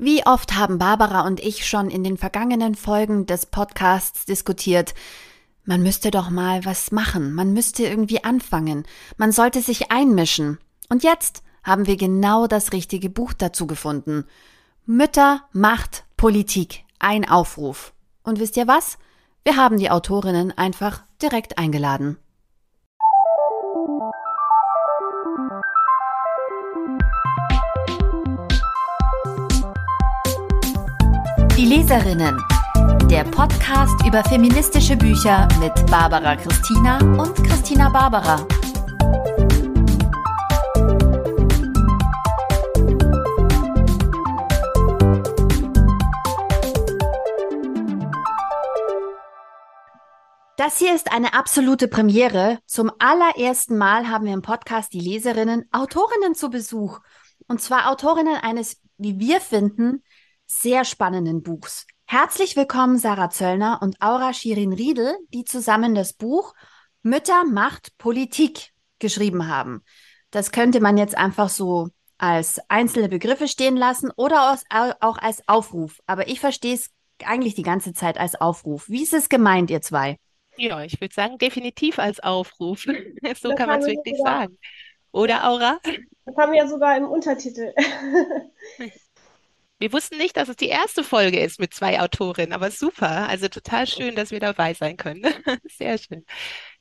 Wie oft haben Barbara und ich schon in den vergangenen Folgen des Podcasts diskutiert, man müsste doch mal was machen, man müsste irgendwie anfangen, man sollte sich einmischen. Und jetzt haben wir genau das richtige Buch dazu gefunden. Mütter, Macht, Politik, ein Aufruf. Und wisst ihr was? Wir haben die Autorinnen einfach direkt eingeladen. Leserinnen. Der Podcast über feministische Bücher mit Barbara Christina und Christina Barbara. Das hier ist eine absolute Premiere. Zum allerersten Mal haben wir im Podcast die Leserinnen Autorinnen zu Besuch. Und zwar Autorinnen eines, wie wir finden, sehr spannenden Buchs. Herzlich willkommen Sarah Zöllner und Aura Shirin Riedel, die zusammen das Buch Mütter, Macht, Politik geschrieben haben. Das könnte man jetzt einfach so als einzelne Begriffe stehen lassen oder auch als Aufruf. Aber ich verstehe es eigentlich die ganze Zeit als Aufruf. Wie ist es gemeint, ihr zwei? Ja, ich würde sagen, definitiv als Aufruf. so das kann man es wirklich sogar, sagen. Oder, Aura? Das haben wir ja sogar im Untertitel. Wir wussten nicht, dass es die erste Folge ist mit zwei Autorinnen, aber super. Also total schön, dass wir dabei sein können. Sehr schön.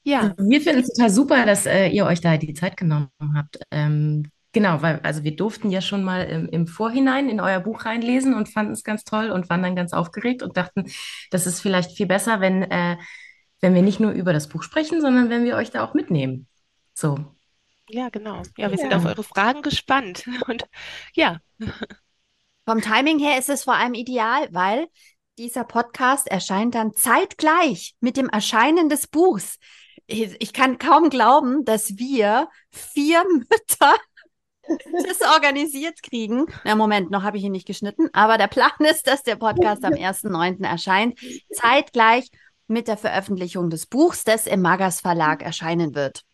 Ja. Wir finden es total super, dass äh, ihr euch da die Zeit genommen habt. Ähm, genau, weil also wir durften ja schon mal im, im Vorhinein in euer Buch reinlesen und fanden es ganz toll und waren dann ganz aufgeregt und dachten, das ist vielleicht viel besser, wenn, äh, wenn wir nicht nur über das Buch sprechen, sondern wenn wir euch da auch mitnehmen. So. Ja, genau. Ja, wir ja. sind auf eure Fragen gespannt. Und ja. Vom Timing her ist es vor allem ideal, weil dieser Podcast erscheint dann zeitgleich mit dem Erscheinen des Buchs. Ich, kann kaum glauben, dass wir vier Mütter das organisiert kriegen. Na, Moment, noch habe ich ihn nicht geschnitten, aber der Plan ist, dass der Podcast am 1.9. erscheint, zeitgleich mit der Veröffentlichung des Buchs, das im Magas Verlag erscheinen wird.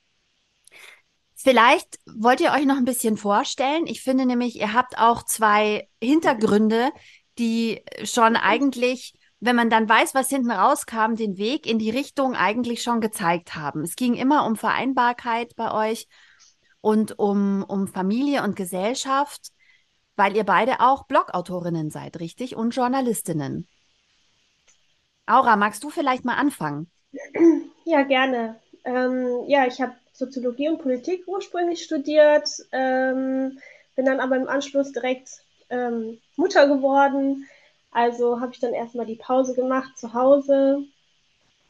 Vielleicht wollt ihr euch noch ein bisschen vorstellen. Ich finde nämlich, ihr habt auch zwei Hintergründe, die schon eigentlich, wenn man dann weiß, was hinten rauskam, den Weg in die Richtung eigentlich schon gezeigt haben. Es ging immer um Vereinbarkeit bei euch und um, um Familie und Gesellschaft, weil ihr beide auch Blogautorinnen seid, richtig? Und Journalistinnen. Aura, magst du vielleicht mal anfangen? Ja, gerne. Ähm, ja, ich habe Soziologie und Politik ursprünglich studiert, ähm, bin dann aber im Anschluss direkt ähm, Mutter geworden. Also habe ich dann erstmal die Pause gemacht zu Hause.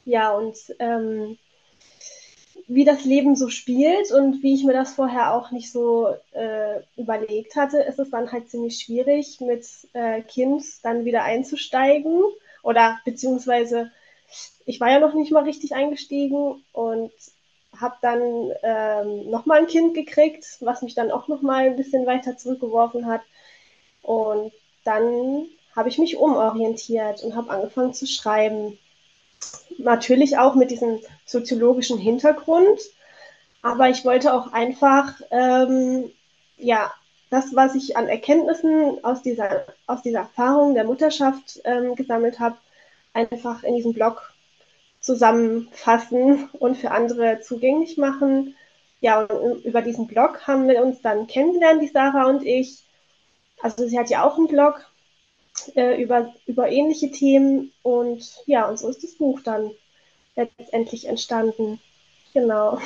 Ja, und ähm, wie das Leben so spielt und wie ich mir das vorher auch nicht so äh, überlegt hatte, ist es dann halt ziemlich schwierig, mit äh, Kind dann wieder einzusteigen. Oder beziehungsweise, ich war ja noch nicht mal richtig eingestiegen und habe dann ähm, nochmal ein Kind gekriegt, was mich dann auch nochmal ein bisschen weiter zurückgeworfen hat. Und dann habe ich mich umorientiert und habe angefangen zu schreiben. Natürlich auch mit diesem soziologischen Hintergrund, aber ich wollte auch einfach, ähm, ja, das, was ich an Erkenntnissen aus dieser, aus dieser Erfahrung der Mutterschaft ähm, gesammelt habe, einfach in diesem Blog zusammenfassen und für andere zugänglich machen. Ja, und über diesen Blog haben wir uns dann kennengelernt, die Sarah und ich. Also sie hat ja auch einen Blog äh, über, über ähnliche Themen und ja, und so ist das Buch dann letztendlich entstanden. Genau.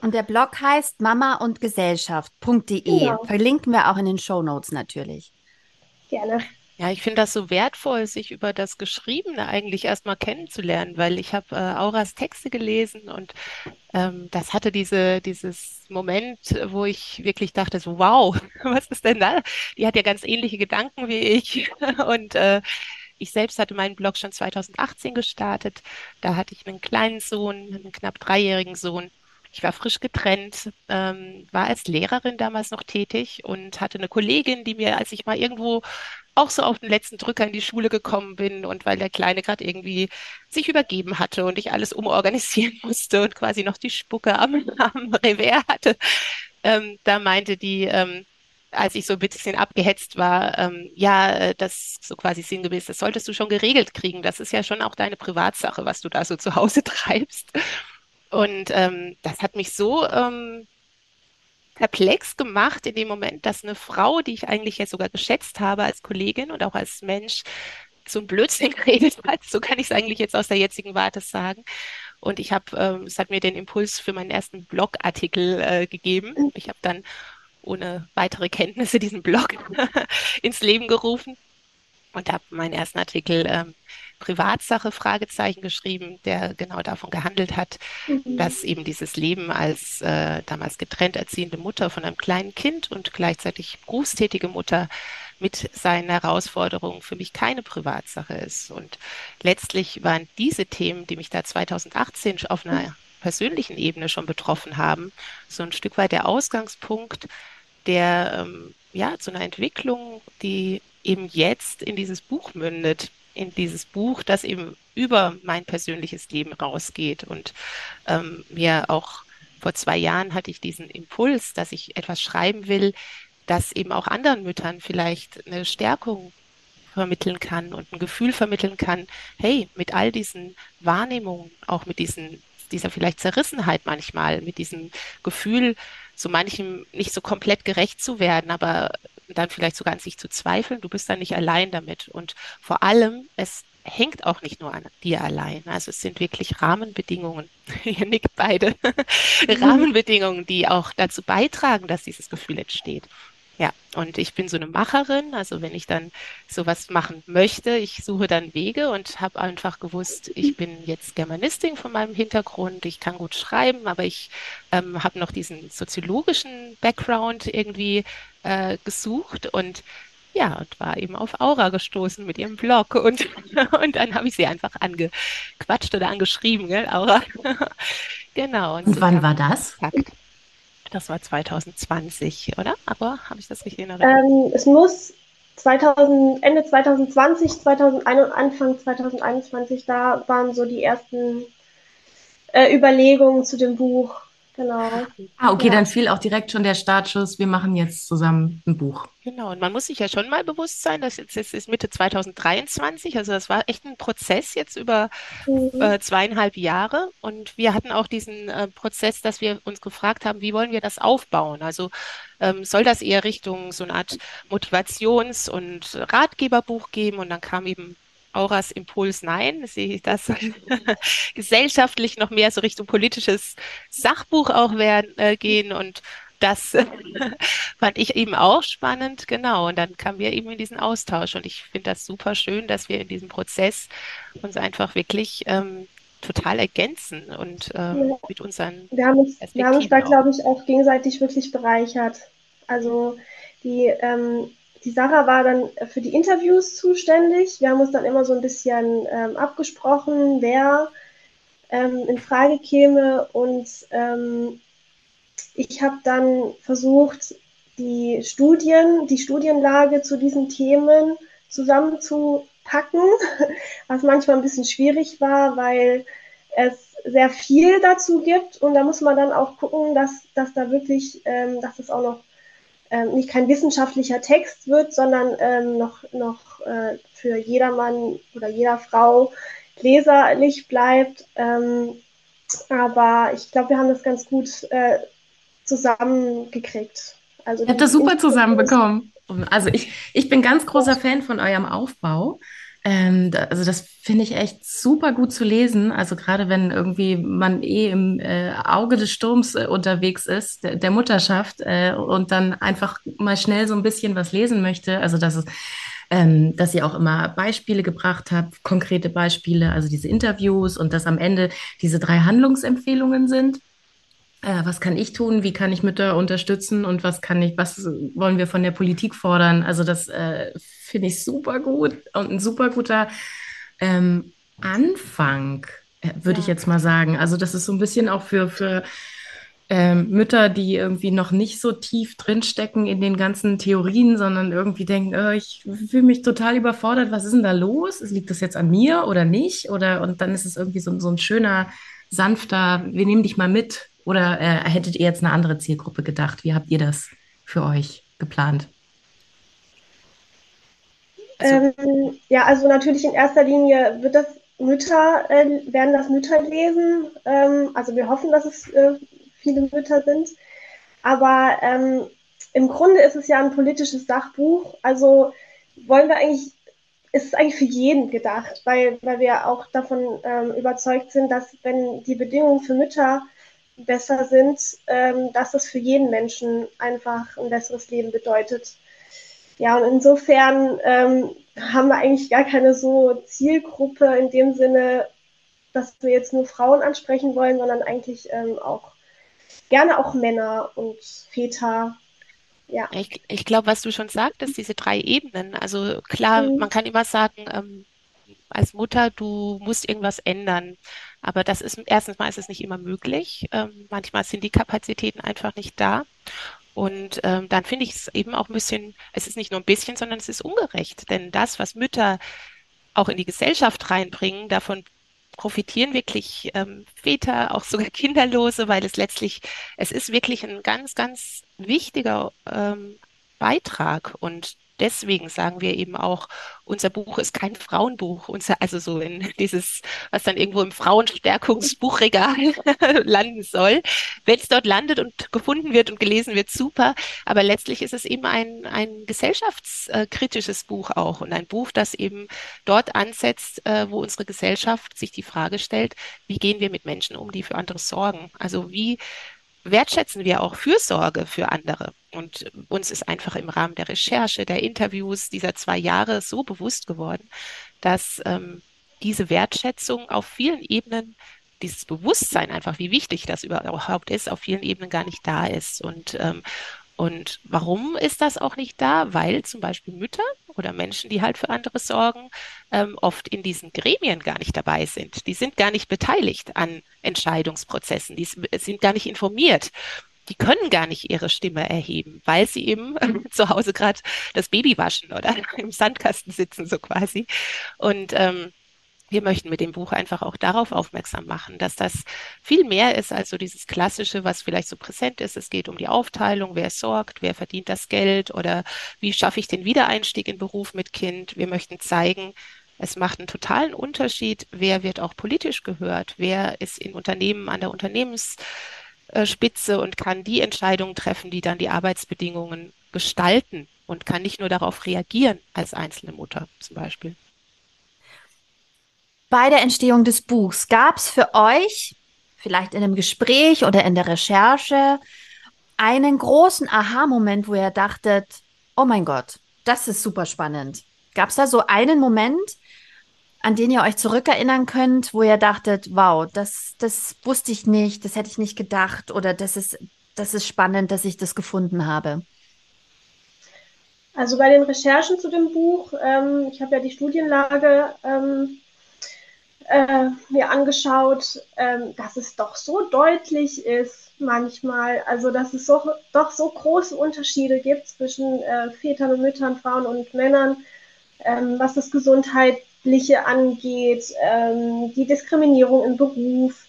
Und der Blog heißt mama und Gesellschaft.de. Genau. Verlinken wir auch in den Show Notes natürlich. Gerne. Ja, ich finde das so wertvoll, sich über das Geschriebene eigentlich erstmal kennenzulernen, weil ich habe äh, Auras Texte gelesen und ähm, das hatte diese, dieses Moment, wo ich wirklich dachte, so, wow, was ist denn da? Die hat ja ganz ähnliche Gedanken wie ich. Und äh, ich selbst hatte meinen Blog schon 2018 gestartet. Da hatte ich einen kleinen Sohn, einen knapp dreijährigen Sohn. Ich war frisch getrennt, ähm, war als Lehrerin damals noch tätig und hatte eine Kollegin, die mir, als ich mal irgendwo auch so auf den letzten Drücker in die Schule gekommen bin und weil der Kleine gerade irgendwie sich übergeben hatte und ich alles umorganisieren musste und quasi noch die Spucke am, am Revers hatte, ähm, da meinte die, ähm, als ich so ein bisschen abgehetzt war, ähm, ja, äh, das so quasi sinngemäß, das solltest du schon geregelt kriegen. Das ist ja schon auch deine Privatsache, was du da so zu Hause treibst. Und ähm, das hat mich so ähm, perplex gemacht in dem Moment, dass eine Frau, die ich eigentlich ja sogar geschätzt habe als Kollegin und auch als Mensch, so ein Blödsinn geredet hat. So kann ich es eigentlich jetzt aus der jetzigen Warte sagen. Und ich habe, ähm, es hat mir den Impuls für meinen ersten Blogartikel äh, gegeben. Ich habe dann ohne weitere Kenntnisse diesen Blog ins Leben gerufen und habe meinen ersten Artikel ähm, Privatsache Fragezeichen geschrieben, der genau davon gehandelt hat, mhm. dass eben dieses Leben als äh, damals getrennt erziehende Mutter von einem kleinen Kind und gleichzeitig berufstätige Mutter mit seinen Herausforderungen für mich keine Privatsache ist. Und letztlich waren diese Themen, die mich da 2018 auf einer persönlichen Ebene schon betroffen haben, so ein Stück weit der Ausgangspunkt, der ähm, ja zu einer Entwicklung, die eben jetzt in dieses Buch mündet, in dieses Buch, das eben über mein persönliches Leben rausgeht. Und ähm, mir auch vor zwei Jahren hatte ich diesen Impuls, dass ich etwas schreiben will, das eben auch anderen Müttern vielleicht eine Stärkung vermitteln kann und ein Gefühl vermitteln kann, hey, mit all diesen Wahrnehmungen, auch mit diesen, dieser vielleicht Zerrissenheit manchmal, mit diesem Gefühl, so manchem nicht so komplett gerecht zu werden, aber dann vielleicht sogar an sich zu zweifeln. Du bist dann nicht allein damit. Und vor allem, es hängt auch nicht nur an dir allein. Also es sind wirklich Rahmenbedingungen, ihr nickt beide, Rahmenbedingungen, die auch dazu beitragen, dass dieses Gefühl entsteht. Ja, und ich bin so eine Macherin, also wenn ich dann sowas machen möchte, ich suche dann Wege und habe einfach gewusst, ich bin jetzt Germanistin von meinem Hintergrund, ich kann gut schreiben, aber ich ähm, habe noch diesen soziologischen Background irgendwie äh, gesucht und ja, und war eben auf Aura gestoßen mit ihrem Blog und, und dann habe ich sie einfach angequatscht oder angeschrieben, gell, Aura. genau. Und, und wann war das? Fakt. Das war 2020, oder? Aber habe ich das richtig in Erinnerung? Ähm, es muss 2000, Ende 2020, 2021, Anfang 2021, da waren so die ersten äh, Überlegungen zu dem Buch. Genau. Ah, okay, ja. dann fiel auch direkt schon der Startschuss, wir machen jetzt zusammen ein Buch. Genau, und man muss sich ja schon mal bewusst sein, dass jetzt, jetzt ist Mitte 2023, also das war echt ein Prozess jetzt über mhm. äh, zweieinhalb Jahre. Und wir hatten auch diesen äh, Prozess, dass wir uns gefragt haben, wie wollen wir das aufbauen? Also ähm, soll das eher Richtung so eine Art Motivations- und Ratgeberbuch geben? Und dann kam eben Auras Impuls Nein, sehe ich das gesellschaftlich noch mehr so Richtung politisches Sachbuch auch werden, äh, gehen und das fand ich eben auch spannend, genau. Und dann kamen wir eben in diesen Austausch und ich finde das super schön, dass wir in diesem Prozess uns einfach wirklich ähm, total ergänzen und ja. mit unseren wir haben uns, wir haben uns da, glaube ich, auch gegenseitig wirklich bereichert. Also die ähm, die Sarah war dann für die Interviews zuständig. Wir haben uns dann immer so ein bisschen ähm, abgesprochen, wer ähm, in Frage käme. Und ähm, ich habe dann versucht, die Studien, die Studienlage zu diesen Themen zusammenzupacken, was manchmal ein bisschen schwierig war, weil es sehr viel dazu gibt und da muss man dann auch gucken, dass, dass da wirklich, ähm, dass das auch noch ähm, nicht kein wissenschaftlicher Text wird, sondern ähm, noch, noch äh, für jedermann oder jeder Frau leserlich bleibt. Ähm, aber ich glaube, wir haben das ganz gut äh, zusammengekriegt. Also Ihr habt das super zusammenbekommen. Also ich, ich bin ganz großer Fan von eurem Aufbau. Ähm, also das finde ich echt super gut zu lesen. Also gerade wenn irgendwie man eh im äh, Auge des Sturms äh, unterwegs ist, der, der Mutterschaft, äh, und dann einfach mal schnell so ein bisschen was lesen möchte. Also dass es ähm, dass ihr auch immer Beispiele gebracht habt, konkrete Beispiele, also diese Interviews und dass am Ende diese drei Handlungsempfehlungen sind was kann ich tun, wie kann ich Mütter unterstützen und was kann ich, was wollen wir von der Politik fordern? Also das äh, finde ich super gut und ein super guter ähm, Anfang, äh, würde ja. ich jetzt mal sagen. Also das ist so ein bisschen auch für, für ähm, Mütter, die irgendwie noch nicht so tief drinstecken in den ganzen Theorien, sondern irgendwie denken, oh, ich fühle mich total überfordert, was ist denn da los? Liegt das jetzt an mir oder nicht? Oder und dann ist es irgendwie so, so ein schöner, sanfter, wir nehmen dich mal mit oder äh, hättet ihr jetzt eine andere Zielgruppe gedacht? Wie habt ihr das für euch geplant? Also, ähm, ja, also natürlich in erster Linie wird das Mütter, äh, werden das Mütter lesen. Ähm, also wir hoffen, dass es äh, viele Mütter sind. Aber ähm, im Grunde ist es ja ein politisches Sachbuch. Also wollen wir eigentlich, ist es eigentlich für jeden gedacht, weil, weil wir auch davon ähm, überzeugt sind, dass wenn die Bedingungen für Mütter besser sind, ähm, dass das für jeden Menschen einfach ein besseres Leben bedeutet. Ja, und insofern ähm, haben wir eigentlich gar keine so Zielgruppe in dem Sinne, dass wir jetzt nur Frauen ansprechen wollen, sondern eigentlich ähm, auch gerne auch Männer und Väter. Ja. Ich, ich glaube, was du schon sagtest, diese drei Ebenen. Also klar, mhm. man kann immer sagen, ähm, als Mutter, du musst irgendwas ändern. Aber das ist erstens mal ist es nicht immer möglich. Ähm, manchmal sind die Kapazitäten einfach nicht da. Und ähm, dann finde ich es eben auch ein bisschen, es ist nicht nur ein bisschen, sondern es ist ungerecht. Denn das, was Mütter auch in die Gesellschaft reinbringen, davon profitieren wirklich ähm, Väter, auch sogar Kinderlose, weil es letztlich, es ist wirklich ein ganz, ganz wichtiger ähm, Beitrag. Und deswegen sagen wir eben auch, unser Buch ist kein Frauenbuch, unser, also so in dieses, was dann irgendwo im Frauenstärkungsbuchregal landen soll. Wenn es dort landet und gefunden wird und gelesen wird, super. Aber letztlich ist es eben ein, ein gesellschaftskritisches Buch auch und ein Buch, das eben dort ansetzt, äh, wo unsere Gesellschaft sich die Frage stellt, wie gehen wir mit Menschen um, die für andere sorgen? Also wie wertschätzen wir auch Fürsorge für andere. Und uns ist einfach im Rahmen der Recherche, der Interviews dieser zwei Jahre so bewusst geworden, dass ähm, diese Wertschätzung auf vielen Ebenen, dieses Bewusstsein einfach, wie wichtig das überhaupt ist, auf vielen Ebenen gar nicht da ist. Und ähm, und warum ist das auch nicht da? Weil zum Beispiel Mütter oder Menschen, die halt für andere sorgen, ähm, oft in diesen Gremien gar nicht dabei sind. Die sind gar nicht beteiligt an Entscheidungsprozessen, die sind gar nicht informiert. Die können gar nicht ihre Stimme erheben, weil sie eben äh, zu Hause gerade das Baby waschen oder im Sandkasten sitzen, so quasi. Und ähm, wir möchten mit dem Buch einfach auch darauf aufmerksam machen, dass das viel mehr ist als so dieses Klassische, was vielleicht so präsent ist. Es geht um die Aufteilung, wer sorgt, wer verdient das Geld? Oder wie schaffe ich den Wiedereinstieg in Beruf mit Kind. Wir möchten zeigen, es macht einen totalen Unterschied, wer wird auch politisch gehört, wer ist in Unternehmen an der Unternehmensspitze und kann die Entscheidungen treffen, die dann die Arbeitsbedingungen gestalten und kann nicht nur darauf reagieren als einzelne Mutter zum Beispiel bei der Entstehung des Buchs, gab es für euch, vielleicht in einem Gespräch oder in der Recherche, einen großen Aha-Moment, wo ihr dachtet, oh mein Gott, das ist super spannend. Gab es da so einen Moment, an den ihr euch zurückerinnern könnt, wo ihr dachtet, wow, das, das wusste ich nicht, das hätte ich nicht gedacht oder das ist, das ist spannend, dass ich das gefunden habe? Also bei den Recherchen zu dem Buch, ähm, ich habe ja die Studienlage ähm, äh, mir angeschaut, ähm, dass es doch so deutlich ist manchmal, also dass es so, doch so große Unterschiede gibt zwischen äh, Vätern und Müttern, Frauen und Männern, ähm, was das Gesundheitliche angeht, ähm, die Diskriminierung im Beruf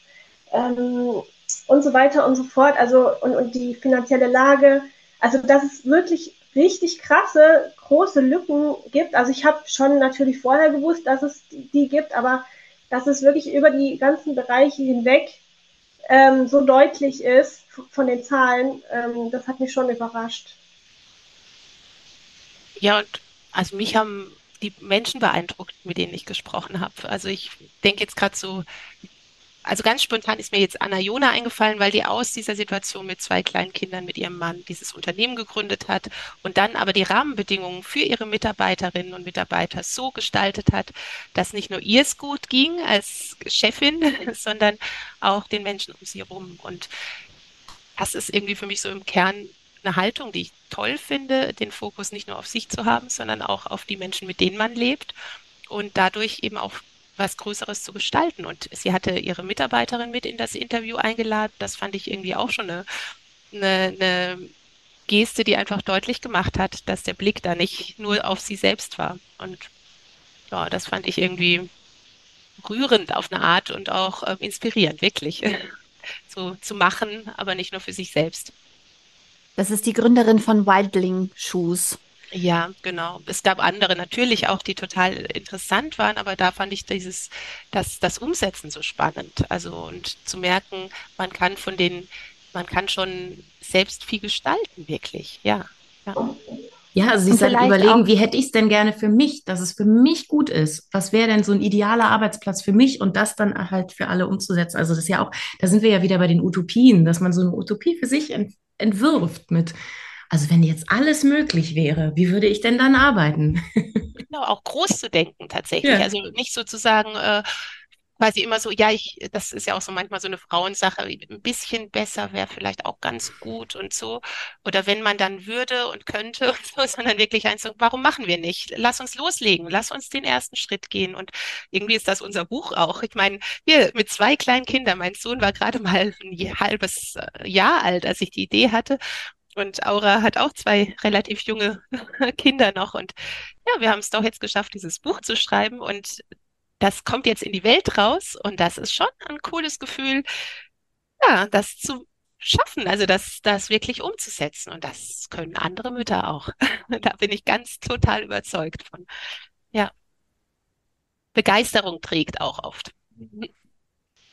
ähm, und so weiter und so fort, also und, und die finanzielle Lage. Also dass es wirklich richtig krasse, große Lücken gibt. Also ich habe schon natürlich vorher gewusst, dass es die gibt, aber dass es wirklich über die ganzen Bereiche hinweg ähm, so deutlich ist von den Zahlen, ähm, das hat mich schon überrascht. Ja, und also mich haben die Menschen beeindruckt, mit denen ich gesprochen habe. Also ich denke jetzt gerade so also ganz spontan ist mir jetzt Anna Jona eingefallen, weil die aus dieser Situation mit zwei kleinen Kindern mit ihrem Mann dieses Unternehmen gegründet hat und dann aber die Rahmenbedingungen für ihre Mitarbeiterinnen und Mitarbeiter so gestaltet hat, dass nicht nur ihr es gut ging als Chefin, sondern auch den Menschen um sie herum. Und das ist irgendwie für mich so im Kern eine Haltung, die ich toll finde, den Fokus nicht nur auf sich zu haben, sondern auch auf die Menschen, mit denen man lebt und dadurch eben auch was Größeres zu gestalten. Und sie hatte ihre Mitarbeiterin mit in das Interview eingeladen. Das fand ich irgendwie auch schon eine, eine, eine Geste, die einfach deutlich gemacht hat, dass der Blick da nicht nur auf sie selbst war. Und ja, das fand ich irgendwie rührend auf eine Art und auch äh, inspirierend, wirklich. so zu machen, aber nicht nur für sich selbst. Das ist die Gründerin von Wildling Shoes. Ja, genau. Es gab andere natürlich auch, die total interessant waren, aber da fand ich dieses, das, das Umsetzen so spannend. Also und zu merken, man kann von den, man kann schon selbst viel gestalten, wirklich. Ja. ja. Ja, also sich halt überlegen, auch, wie hätte ich es denn gerne für mich, dass es für mich gut ist. Was wäre denn so ein idealer Arbeitsplatz für mich und das dann halt für alle umzusetzen. Also das ist ja auch, da sind wir ja wieder bei den Utopien, dass man so eine Utopie für sich ent, entwirft mit, also wenn jetzt alles möglich wäre, wie würde ich denn dann arbeiten? Genau, auch groß zu denken tatsächlich. Ja. Also nicht sozusagen, äh, quasi immer so, ja, ich, das ist ja auch so manchmal so eine Frauensache, ein bisschen besser wäre vielleicht auch ganz gut und so. Oder wenn man dann würde und könnte und so, sondern wirklich eins, warum machen wir nicht? Lass uns loslegen, lass uns den ersten Schritt gehen. Und irgendwie ist das unser Buch auch. Ich meine, wir mit zwei kleinen Kindern, mein Sohn war gerade mal ein halbes äh, Jahr alt, als ich die Idee hatte. Und Aura hat auch zwei relativ junge Kinder noch. Und ja, wir haben es doch jetzt geschafft, dieses Buch zu schreiben. Und das kommt jetzt in die Welt raus und das ist schon ein cooles Gefühl, ja, das zu schaffen, also das, das wirklich umzusetzen. Und das können andere Mütter auch. da bin ich ganz total überzeugt von. Ja. Begeisterung trägt auch oft.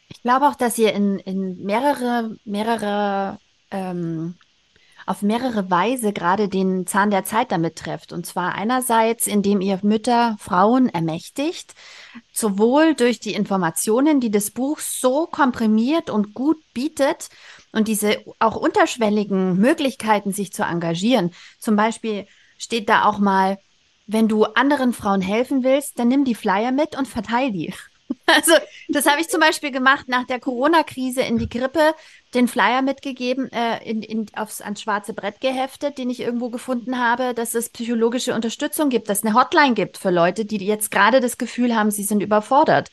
Ich glaube auch, dass ihr in, in mehrere, mehrere ähm, auf mehrere Weise gerade den Zahn der Zeit damit trefft. Und zwar einerseits, indem ihr Mütter, Frauen ermächtigt, sowohl durch die Informationen, die das Buch so komprimiert und gut bietet und diese auch unterschwelligen Möglichkeiten, sich zu engagieren. Zum Beispiel steht da auch mal, wenn du anderen Frauen helfen willst, dann nimm die Flyer mit und verteil die. Also, das habe ich zum Beispiel gemacht nach der Corona-Krise in die Grippe, den Flyer mitgegeben, äh, in, in, aufs, ans schwarze Brett geheftet, den ich irgendwo gefunden habe, dass es psychologische Unterstützung gibt, dass es eine Hotline gibt für Leute, die jetzt gerade das Gefühl haben, sie sind überfordert.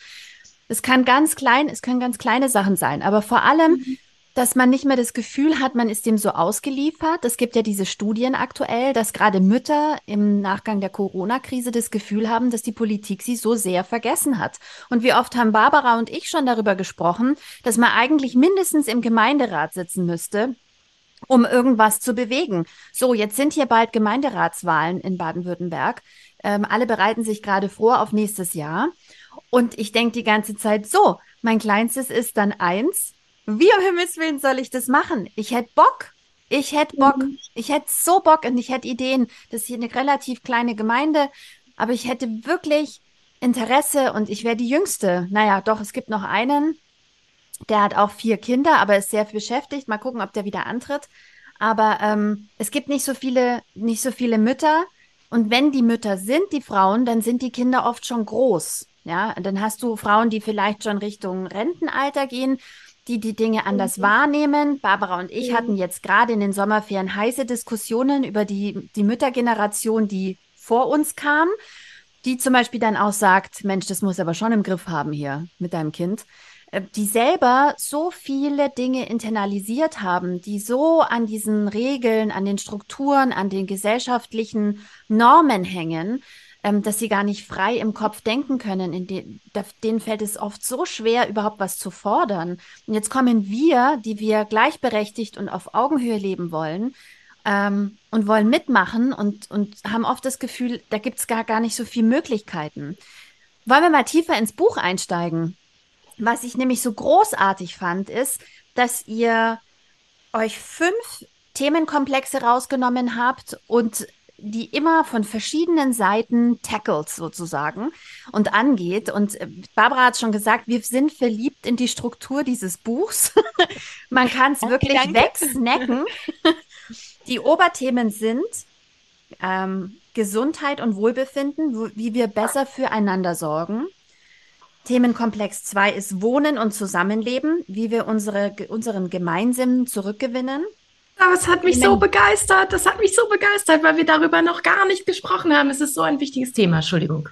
Es kann ganz klein, es können ganz kleine Sachen sein, aber vor allem mhm dass man nicht mehr das Gefühl hat, man ist dem so ausgeliefert. Es gibt ja diese Studien aktuell, dass gerade Mütter im Nachgang der Corona-Krise das Gefühl haben, dass die Politik sie so sehr vergessen hat. Und wie oft haben Barbara und ich schon darüber gesprochen, dass man eigentlich mindestens im Gemeinderat sitzen müsste, um irgendwas zu bewegen. So, jetzt sind hier bald Gemeinderatswahlen in Baden-Württemberg. Ähm, alle bereiten sich gerade vor auf nächstes Jahr. Und ich denke die ganze Zeit, so, mein Kleinstes ist dann eins, wie um Himmels Willen soll ich das machen? Ich hätte Bock. Ich hätte Bock. Mhm. Ich hätte so Bock und ich hätte Ideen. Das ist hier eine relativ kleine Gemeinde, aber ich hätte wirklich Interesse und ich wäre die Jüngste. Naja, doch, es gibt noch einen, der hat auch vier Kinder, aber ist sehr beschäftigt. Mal gucken, ob der wieder antritt. Aber ähm, es gibt nicht so viele, nicht so viele Mütter. Und wenn die Mütter sind, die Frauen, dann sind die Kinder oft schon groß. Ja, dann hast du Frauen, die vielleicht schon Richtung Rentenalter gehen die die Dinge anders mhm. wahrnehmen. Barbara und ich mhm. hatten jetzt gerade in den Sommerferien heiße Diskussionen über die, die Müttergeneration, die vor uns kam, die zum Beispiel dann auch sagt, Mensch, das muss aber schon im Griff haben hier mit deinem Kind äh, die selber so viele Dinge internalisiert haben, die so an diesen Regeln, an den Strukturen, an den gesellschaftlichen Normen hängen, ähm, dass sie gar nicht frei im Kopf denken können. In de denen fällt es oft so schwer, überhaupt was zu fordern. Und jetzt kommen wir, die wir gleichberechtigt und auf Augenhöhe leben wollen, ähm, und wollen mitmachen und, und haben oft das Gefühl, da gibt es gar, gar nicht so viele Möglichkeiten. Wollen wir mal tiefer ins Buch einsteigen? Was ich nämlich so großartig fand, ist, dass ihr euch fünf Themenkomplexe rausgenommen habt und die immer von verschiedenen Seiten tackelt sozusagen und angeht. Und äh, Barbara hat schon gesagt, wir sind verliebt in die Struktur dieses Buchs. Man kann es wirklich danke. wegsnacken. die Oberthemen sind ähm, Gesundheit und Wohlbefinden, wo, wie wir besser füreinander sorgen. Themenkomplex 2 ist Wohnen und Zusammenleben, wie wir unsere, unseren Gemeinsamen zurückgewinnen. Aber es hat mich so begeistert. Das hat mich so begeistert, weil wir darüber noch gar nicht gesprochen haben. Es ist so ein wichtiges Thema. Entschuldigung.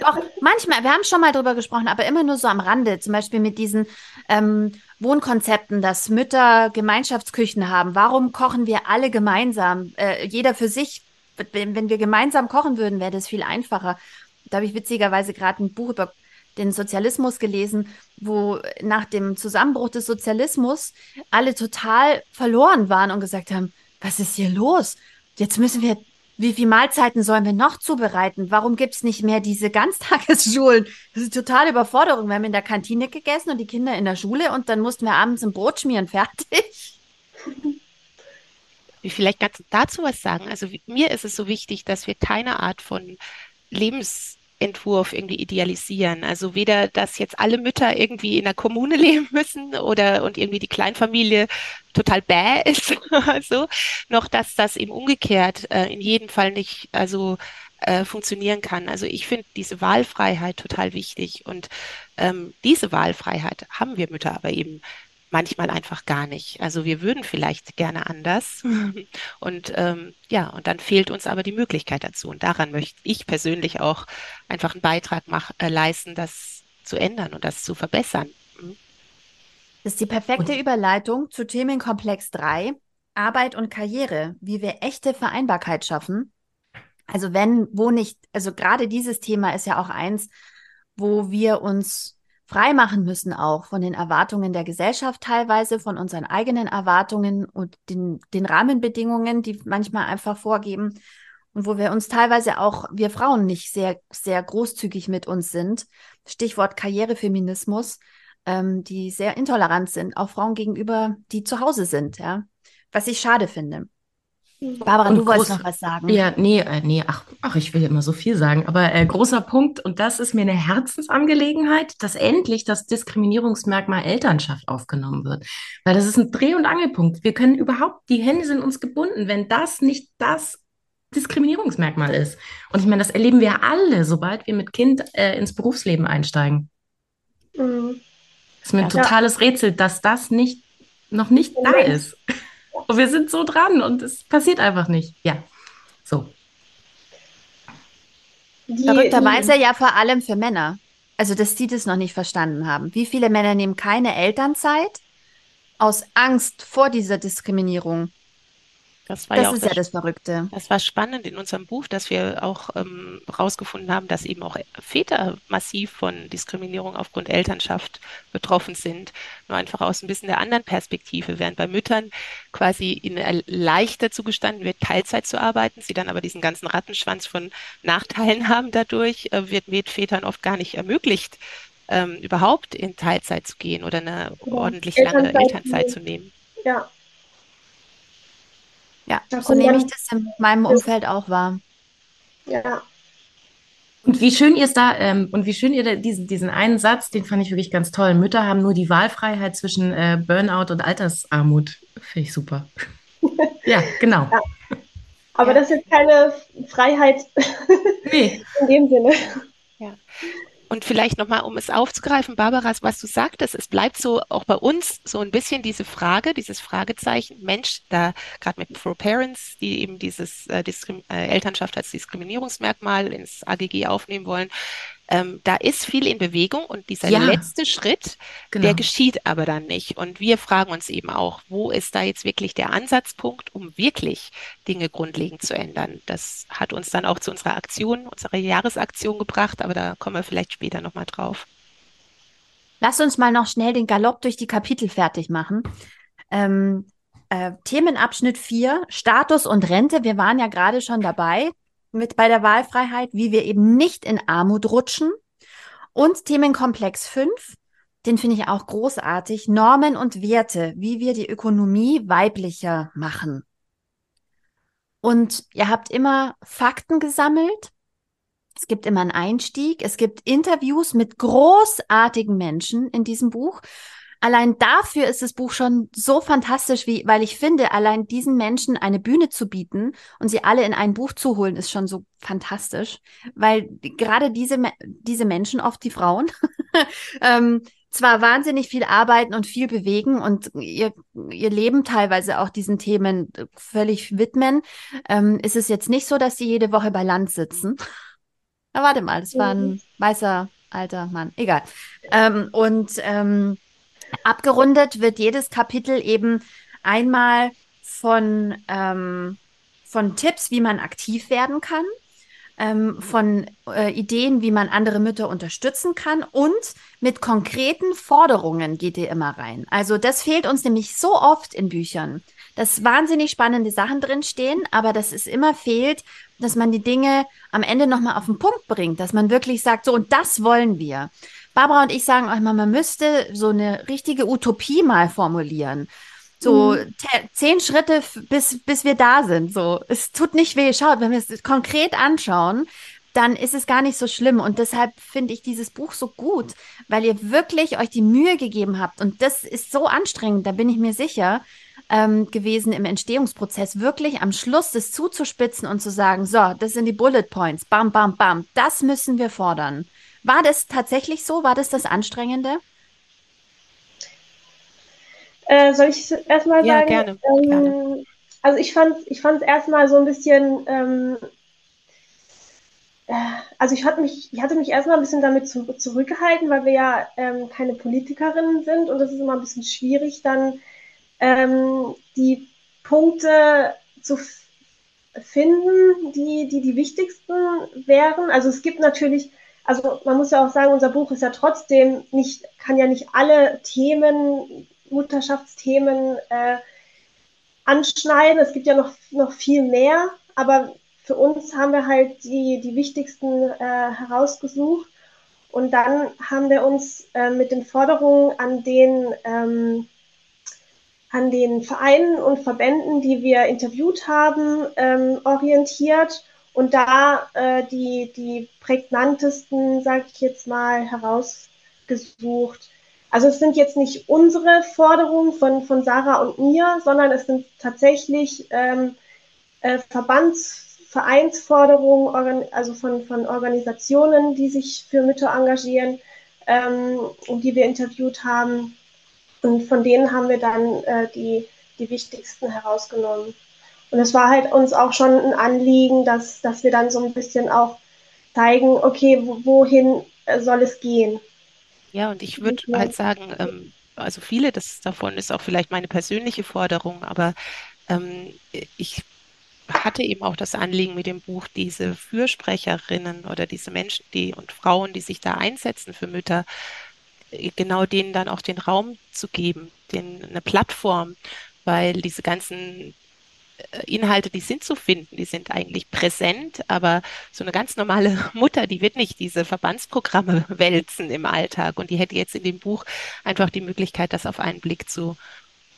Doch, manchmal, wir haben schon mal drüber gesprochen, aber immer nur so am Rande. Zum Beispiel mit diesen ähm, Wohnkonzepten, dass Mütter Gemeinschaftsküchen haben. Warum kochen wir alle gemeinsam? Äh, jeder für sich. Wenn, wenn wir gemeinsam kochen würden, wäre das viel einfacher. Da habe ich witzigerweise gerade ein Buch über den Sozialismus gelesen, wo nach dem Zusammenbruch des Sozialismus alle total verloren waren und gesagt haben, was ist hier los? Jetzt müssen wir, wie viele Mahlzeiten sollen wir noch zubereiten? Warum gibt es nicht mehr diese Ganztagesschulen? Das ist totale Überforderung. Wir haben in der Kantine gegessen und die Kinder in der Schule und dann mussten wir abends ein Brot schmieren, fertig. Ich vielleicht ganz dazu was sagen. Also mir ist es so wichtig, dass wir keine Art von Lebens Entwurf irgendwie idealisieren. Also weder, dass jetzt alle Mütter irgendwie in der Kommune leben müssen oder und irgendwie die Kleinfamilie total bäh ist, so, noch dass das eben umgekehrt äh, in jedem Fall nicht also äh, funktionieren kann. Also ich finde diese Wahlfreiheit total wichtig und ähm, diese Wahlfreiheit haben wir Mütter aber eben manchmal einfach gar nicht. Also wir würden vielleicht gerne anders und ähm, ja, und dann fehlt uns aber die Möglichkeit dazu. Und daran möchte ich persönlich auch einfach einen Beitrag mach, äh, leisten, das zu ändern und das zu verbessern. Mhm. Das ist die perfekte und Überleitung zu Themenkomplex 3, Arbeit und Karriere, wie wir echte Vereinbarkeit schaffen. Also wenn, wo nicht, also gerade dieses Thema ist ja auch eins, wo wir uns freimachen müssen auch von den Erwartungen der Gesellschaft teilweise, von unseren eigenen Erwartungen und den, den Rahmenbedingungen, die manchmal einfach vorgeben und wo wir uns teilweise auch, wir Frauen nicht sehr, sehr großzügig mit uns sind. Stichwort Karrierefeminismus, ähm, die sehr intolerant sind, auch Frauen gegenüber, die zu Hause sind, ja. Was ich schade finde. Barbara, und du wolltest noch was sagen. Ja, nee, äh, nee, ach, ach, ich will immer so viel sagen. Aber äh, großer Punkt, und das ist mir eine Herzensangelegenheit, dass endlich das Diskriminierungsmerkmal Elternschaft aufgenommen wird. Weil das ist ein Dreh- und Angelpunkt. Wir können überhaupt, die Hände sind uns gebunden, wenn das nicht das Diskriminierungsmerkmal ist. Und ich meine, das erleben wir alle, sobald wir mit Kind äh, ins Berufsleben einsteigen. Mhm. Das ist mir ein ja. totales Rätsel, dass das nicht noch nicht da ist. Und wir sind so dran und es passiert einfach nicht. Ja, so. Die, Verrückterweise ja vor allem für Männer. Also, dass die das noch nicht verstanden haben. Wie viele Männer nehmen keine Elternzeit aus Angst vor dieser Diskriminierung? Das, war das ja ist ja das Verrückte. Das war spannend in unserem Buch, dass wir auch ähm, herausgefunden haben, dass eben auch Väter massiv von Diskriminierung aufgrund Elternschaft betroffen sind. Nur einfach aus ein bisschen der anderen Perspektive, während bei Müttern quasi ihnen leichter zugestanden wird, Teilzeit zu arbeiten, sie dann aber diesen ganzen Rattenschwanz von Nachteilen haben dadurch, äh, wird mit Vätern oft gar nicht ermöglicht, ähm, überhaupt in Teilzeit zu gehen oder eine ja. ordentlich lange Elternzeit zu nehmen. Ja, ja, so nehme ich das in meinem Umfeld auch wahr. Ja. Und wie schön ihr es da, ähm, und wie schön ihr da diesen, diesen einen Satz, den fand ich wirklich ganz toll. Mütter haben nur die Wahlfreiheit zwischen äh, Burnout und Altersarmut. Finde ich super. ja, genau. Ja. Aber ja. das ist keine Freiheit nee. in dem Sinne. Ja. Und vielleicht nochmal, um es aufzugreifen, Barbara, was du sagtest, es bleibt so auch bei uns so ein bisschen diese Frage, dieses Fragezeichen, Mensch, da gerade mit Pro Parents, die eben dieses äh, äh, Elternschaft als Diskriminierungsmerkmal ins AGG aufnehmen wollen, ähm, da ist viel in Bewegung und dieser ja, letzte Schritt, genau. der geschieht aber dann nicht. Und wir fragen uns eben auch, wo ist da jetzt wirklich der Ansatzpunkt, um wirklich Dinge grundlegend zu ändern? Das hat uns dann auch zu unserer Aktion, unserer Jahresaktion gebracht, aber da kommen wir vielleicht später nochmal drauf. Lass uns mal noch schnell den Galopp durch die Kapitel fertig machen. Ähm, äh, Themenabschnitt 4, Status und Rente. Wir waren ja gerade schon dabei mit bei der Wahlfreiheit, wie wir eben nicht in Armut rutschen. Und Themenkomplex 5, den finde ich auch großartig, Normen und Werte, wie wir die Ökonomie weiblicher machen. Und ihr habt immer Fakten gesammelt. Es gibt immer einen Einstieg. Es gibt Interviews mit großartigen Menschen in diesem Buch allein dafür ist das Buch schon so fantastisch, wie, weil ich finde, allein diesen Menschen eine Bühne zu bieten und sie alle in ein Buch zu holen, ist schon so fantastisch, weil gerade diese, diese Menschen, oft die Frauen, ähm, zwar wahnsinnig viel arbeiten und viel bewegen und ihr, ihr Leben teilweise auch diesen Themen völlig widmen, ähm, ist es jetzt nicht so, dass sie jede Woche bei Land sitzen. Na, warte mal, das war ein mhm. weißer alter Mann. Egal. Ähm, und ähm, Abgerundet wird jedes Kapitel eben einmal von, ähm, von Tipps, wie man aktiv werden kann. ähm, von äh, Ideen, wie man andere Mütter unterstützen kann und mit konkreten Forderungen geht ihr immer rein. Also das fehlt uns nämlich so oft in Büchern, dass wahnsinnig spannende Sachen drinstehen, aber dass es immer fehlt, dass man die Dinge am Ende nochmal auf den Punkt bringt, dass man wirklich sagt, so und das wollen wir. Barbara und ich sagen euch mal, man müsste so eine richtige Utopie mal formulieren. So mhm. zehn Schritte, bis, bis wir da sind. So, es tut nicht weh. Schaut, wenn wir es konkret anschauen, dann ist es gar nicht so schlimm. Und deshalb finde ich dieses Buch so gut, weil ihr wirklich euch die Mühe gegeben habt. Und das ist so anstrengend, da bin ich mir sicher, ähm, gewesen im Entstehungsprozess, wirklich am Schluss das zuzuspitzen und zu sagen, so, das sind die Bullet Points, bam, bam, bam, das müssen wir fordern. War das tatsächlich so? War das das Anstrengende? Äh, soll ich erstmal ja, sagen? Gerne, ähm, gerne. Also ich fand ich fand erstmal so ein bisschen, ähm, äh, also ich hatte mich, ich hatte mich erstmal ein bisschen damit zu, zurückgehalten, weil wir ja ähm, keine Politikerinnen sind und es ist immer ein bisschen schwierig, dann ähm, die Punkte zu finden, die, die die wichtigsten wären. Also es gibt natürlich, also man muss ja auch sagen, unser Buch ist ja trotzdem nicht, kann ja nicht alle Themen, Mutterschaftsthemen äh, anschneiden. Es gibt ja noch, noch viel mehr, aber für uns haben wir halt die, die wichtigsten äh, herausgesucht. Und dann haben wir uns äh, mit den Forderungen an den ähm, an den Vereinen und Verbänden, die wir interviewt haben, ähm, orientiert und da äh, die, die prägnantesten, sage ich jetzt mal, herausgesucht. Also es sind jetzt nicht unsere Forderungen von, von Sarah und mir, sondern es sind tatsächlich ähm, äh, Verbands, Vereinsforderungen, also von, von Organisationen, die sich für Mütter engagieren ähm, die wir interviewt haben. Und von denen haben wir dann äh, die, die wichtigsten herausgenommen. Und es war halt uns auch schon ein Anliegen, dass, dass wir dann so ein bisschen auch zeigen, okay, wohin äh, soll es gehen? Ja, und ich würde ja. halt sagen, ähm, also viele das, davon ist auch vielleicht meine persönliche Forderung, aber ähm, ich hatte eben auch das Anliegen mit dem Buch, diese Fürsprecherinnen oder diese Menschen, die und Frauen, die sich da einsetzen für Mütter, genau denen dann auch den Raum zu geben, denen eine Plattform, weil diese ganzen äh, Inhalte, die sind zu finden, die sind eigentlich präsent, aber so eine ganz normale Mutter, die wird nicht diese Verbandsprogramme wälzen im Alltag. Und die hätte jetzt in dem Buch einfach die Möglichkeit, das auf einen Blick zu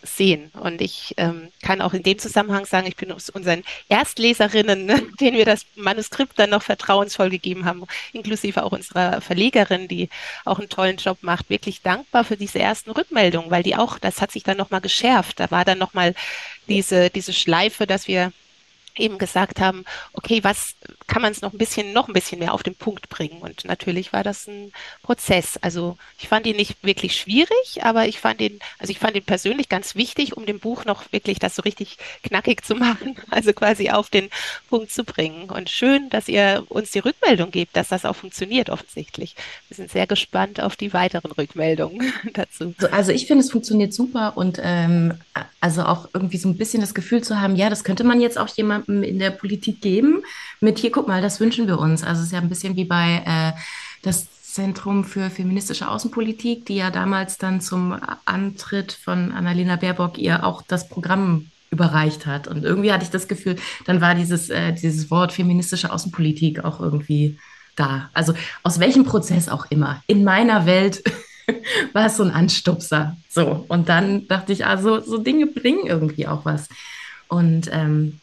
sehen. Und ich ähm, kann auch in dem Zusammenhang sagen, ich bin unseren Erstleserinnen, ne, denen wir das Manuskript dann noch vertrauensvoll gegeben haben, inklusive auch unserer Verlegerin, die auch einen tollen Job macht, wirklich dankbar für diese ersten Rückmeldungen, weil die auch, das hat sich dann nochmal geschärft. Da war dann nochmal diese, diese Schleife, dass wir eben gesagt haben, okay, was kann man es noch ein bisschen, noch ein bisschen mehr auf den Punkt bringen? Und natürlich war das ein Prozess. Also ich fand ihn nicht wirklich schwierig, aber ich fand ihn, also ich fand ihn persönlich ganz wichtig, um dem Buch noch wirklich das so richtig knackig zu machen, also quasi auf den Punkt zu bringen. Und schön, dass ihr uns die Rückmeldung gebt, dass das auch funktioniert offensichtlich. Wir sind sehr gespannt auf die weiteren Rückmeldungen dazu. Also ich finde, es funktioniert super und ähm, also auch irgendwie so ein bisschen das Gefühl zu haben, ja, das könnte man jetzt auch jemandem in der Politik geben, mit hier, guck mal, das wünschen wir uns. Also es ist ja ein bisschen wie bei äh, das Zentrum für feministische Außenpolitik, die ja damals dann zum Antritt von Annalena Baerbock ihr auch das Programm überreicht hat. Und irgendwie hatte ich das Gefühl, dann war dieses, äh, dieses Wort feministische Außenpolitik auch irgendwie da. Also aus welchem Prozess auch immer. In meiner Welt war es so ein Anstupser. So. Und dann dachte ich, also so Dinge bringen irgendwie auch was. Und ähm,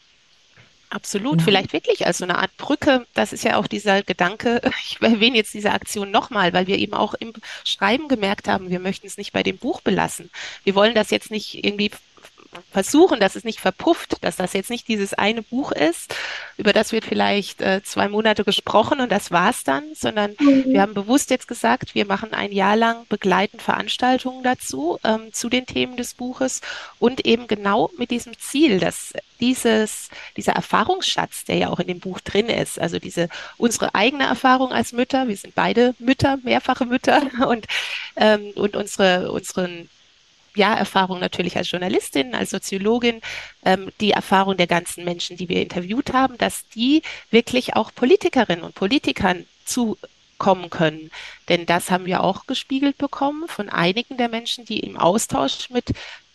Absolut, genau. vielleicht wirklich als so eine Art Brücke. Das ist ja auch dieser Gedanke, ich erwähne jetzt diese Aktion nochmal, weil wir eben auch im Schreiben gemerkt haben, wir möchten es nicht bei dem Buch belassen. Wir wollen das jetzt nicht irgendwie versuchen, dass es nicht verpufft, dass das jetzt nicht dieses eine Buch ist, über das wird vielleicht äh, zwei Monate gesprochen und das war's dann, sondern mhm. wir haben bewusst jetzt gesagt, wir machen ein Jahr lang begleitend Veranstaltungen dazu, ähm, zu den Themen des Buches und eben genau mit diesem Ziel, dass dieses, dieser Erfahrungsschatz, der ja auch in dem Buch drin ist, also diese unsere eigene Erfahrung als Mütter, wir sind beide Mütter, mehrfache Mütter und, ähm, und unsere, unseren ja, Erfahrung natürlich als Journalistin, als Soziologin, ähm, die Erfahrung der ganzen Menschen, die wir interviewt haben, dass die wirklich auch Politikerinnen und Politikern zukommen können. Denn das haben wir auch gespiegelt bekommen von einigen der Menschen, die im Austausch mit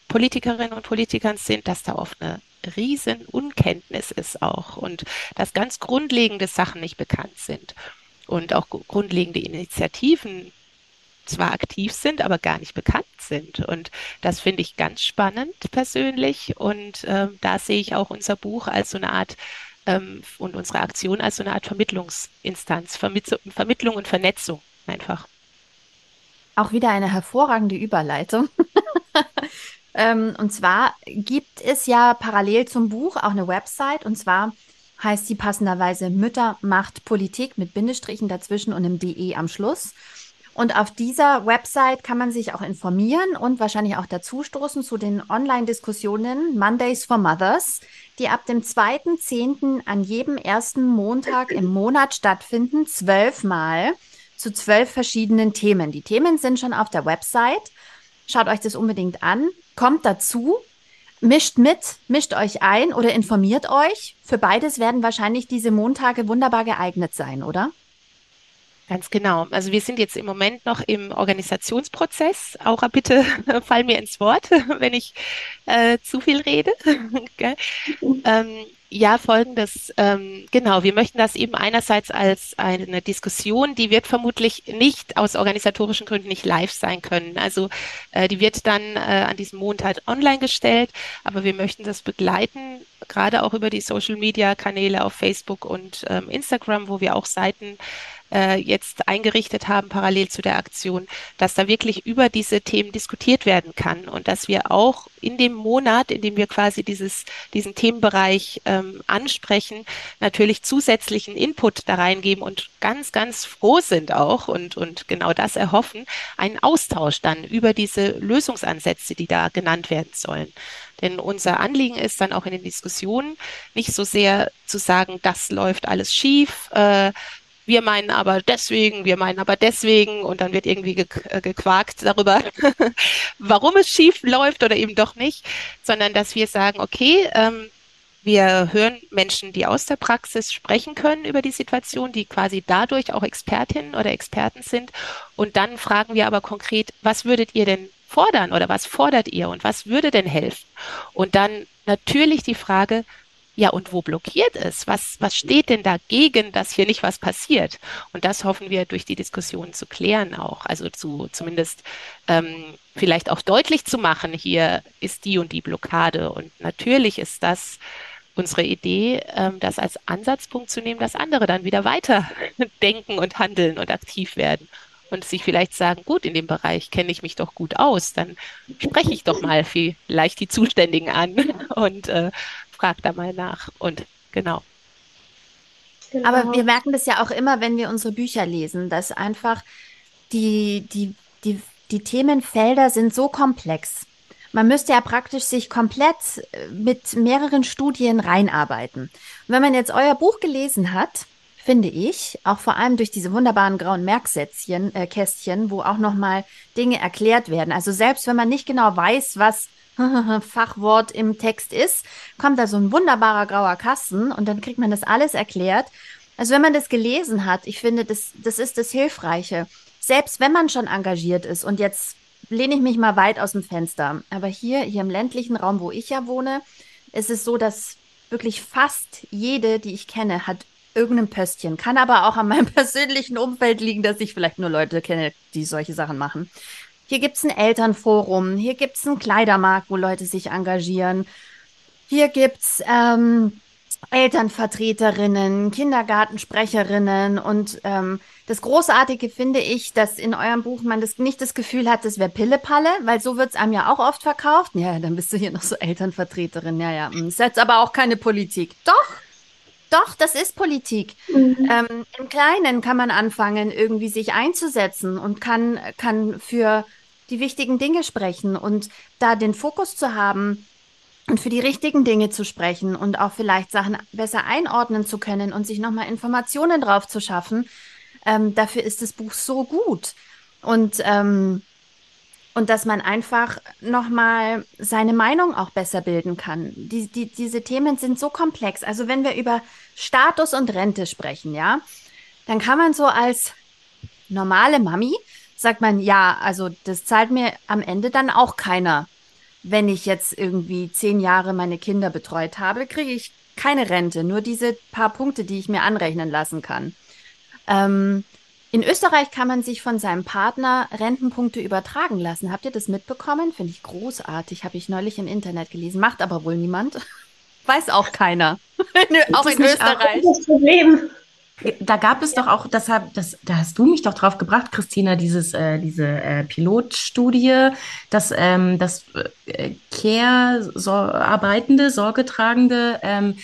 Politikerinnen und Politikern sind, dass da oft eine riesen Unkenntnis ist auch und dass ganz grundlegende Sachen nicht bekannt sind und auch grundlegende Initiativen zwar aktiv sind, aber gar nicht bekannt sind. Und das finde ich ganz spannend persönlich. Und ähm, da sehe ich auch unser Buch als so eine Art ähm, und unsere Aktion als so eine Art Vermittlungsinstanz, Vermitt Vermittlung und Vernetzung einfach. Auch wieder eine hervorragende Überleitung. ähm, und zwar gibt es ja parallel zum Buch auch eine Website und zwar heißt sie passenderweise Mütter macht Politik mit Bindestrichen dazwischen und einem DE am Schluss. Und auf dieser Website kann man sich auch informieren und wahrscheinlich auch dazustoßen zu den Online-Diskussionen Mondays for Mothers, die ab dem 2.10. an jedem ersten Montag im Monat stattfinden, zwölfmal zu zwölf verschiedenen Themen. Die Themen sind schon auf der Website. Schaut euch das unbedingt an. Kommt dazu, mischt mit, mischt euch ein oder informiert euch. Für beides werden wahrscheinlich diese Montage wunderbar geeignet sein, oder? Ganz genau. Also wir sind jetzt im Moment noch im Organisationsprozess. Aura, bitte fall mir ins Wort, wenn ich äh, zu viel rede. ähm, ja, folgendes. Ähm, genau, wir möchten das eben einerseits als eine Diskussion, die wird vermutlich nicht aus organisatorischen Gründen nicht live sein können. Also äh, die wird dann äh, an diesem Montag online gestellt, aber wir möchten das begleiten, gerade auch über die Social-Media-Kanäle auf Facebook und ähm, Instagram, wo wir auch Seiten äh, jetzt eingerichtet haben, parallel zu der Aktion, dass da wirklich über diese Themen diskutiert werden kann und dass wir auch in dem Monat, in dem wir quasi dieses, diesen Themenbereich ähm, ansprechen, natürlich zusätzlichen Input da reingeben und ganz, ganz froh sind auch und, und genau das erhoffen, einen Austausch dann über diese Lösungsansätze, die da genannt werden sollen. Denn unser Anliegen ist dann auch in den Diskussionen nicht so sehr zu sagen, das läuft alles schief, äh, wir meinen aber deswegen, wir meinen aber deswegen und dann wird irgendwie ge äh, gequakt darüber, warum es schief läuft oder eben doch nicht, sondern dass wir sagen, okay, ähm, wir hören Menschen, die aus der Praxis sprechen können über die Situation, die quasi dadurch auch Expertinnen oder Experten sind. Und dann fragen wir aber konkret, was würdet ihr denn fordern oder was fordert ihr und was würde denn helfen? Und dann natürlich die Frage, ja, und wo blockiert es? Was, was steht denn dagegen, dass hier nicht was passiert? Und das hoffen wir durch die Diskussion zu klären auch. Also zu zumindest ähm, vielleicht auch deutlich zu machen, hier ist die und die Blockade. Und natürlich ist das unsere Idee, ähm, das als Ansatzpunkt zu nehmen, dass andere dann wieder weiter denken und handeln und aktiv werden und sich vielleicht sagen, gut, in dem Bereich kenne ich mich doch gut aus, dann spreche ich doch mal vielleicht die Zuständigen an und äh, frag da mal nach. Und genau. genau. Aber wir merken das ja auch immer, wenn wir unsere Bücher lesen, dass einfach die, die, die, die Themenfelder sind so komplex. Man müsste ja praktisch sich komplett äh, mit mehreren Studien reinarbeiten. Und wenn man jetzt euer Buch gelesen hat, finde ich, auch vor allem durch diese wunderbaren grauen Merksätzchen, äh, Kästchen, wo auch nochmal Dinge erklärt werden. Also selbst wenn man nicht genau weiß, was Fachwort im Text ist, kommt da so ein wunderbarer grauer Kasten und dann kriegt man das alles erklärt. Also wenn man das gelesen hat, ich finde, das, das ist das Hilfreiche. Selbst wenn man schon engagiert ist und jetzt lehne ich mich mal weit aus dem Fenster, aber hier, hier im ländlichen Raum, wo ich ja wohne, ist es so, dass wirklich fast jede, die ich kenne, hat irgendein Pöstchen. Kann aber auch an meinem persönlichen Umfeld liegen, dass ich vielleicht nur Leute kenne, die solche Sachen machen. Hier gibt es ein Elternforum, hier gibt es einen Kleidermarkt, wo Leute sich engagieren. Hier gibt es ähm, Elternvertreterinnen, Kindergartensprecherinnen und ähm, das Großartige finde ich, dass in eurem Buch man das nicht das Gefühl hat, das wäre Pillepalle, weil so wird es einem ja auch oft verkauft. Ja, dann bist du hier noch so Elternvertreterin. Ja, ja. Hm, ist jetzt aber auch keine Politik. Doch, doch, das ist Politik. Mhm. Ähm, Im Kleinen kann man anfangen, irgendwie sich einzusetzen und kann, kann für die wichtigen Dinge sprechen und da den Fokus zu haben und für die richtigen Dinge zu sprechen und auch vielleicht Sachen besser einordnen zu können und sich nochmal Informationen drauf zu schaffen. Ähm, dafür ist das Buch so gut. Und, ähm, und dass man einfach nochmal seine Meinung auch besser bilden kann. Die, die, diese Themen sind so komplex. Also wenn wir über Status und Rente sprechen, ja, dann kann man so als normale Mami, sagt man, ja, also das zahlt mir am Ende dann auch keiner. Wenn ich jetzt irgendwie zehn Jahre meine Kinder betreut habe, kriege ich keine Rente, nur diese paar Punkte, die ich mir anrechnen lassen kann. Ähm, in Österreich kann man sich von seinem Partner Rentenpunkte übertragen lassen. Habt ihr das mitbekommen? Finde ich großartig. Habe ich neulich im Internet gelesen. Macht aber wohl niemand. Weiß auch keiner. auch in Österreich. Das Problem. Da gab es doch auch, das, das, da hast du mich doch drauf gebracht, Christina, dieses, äh, diese äh, Pilotstudie, dass, ähm, dass äh, Care-Arbeitende, Sorgetragende ähm,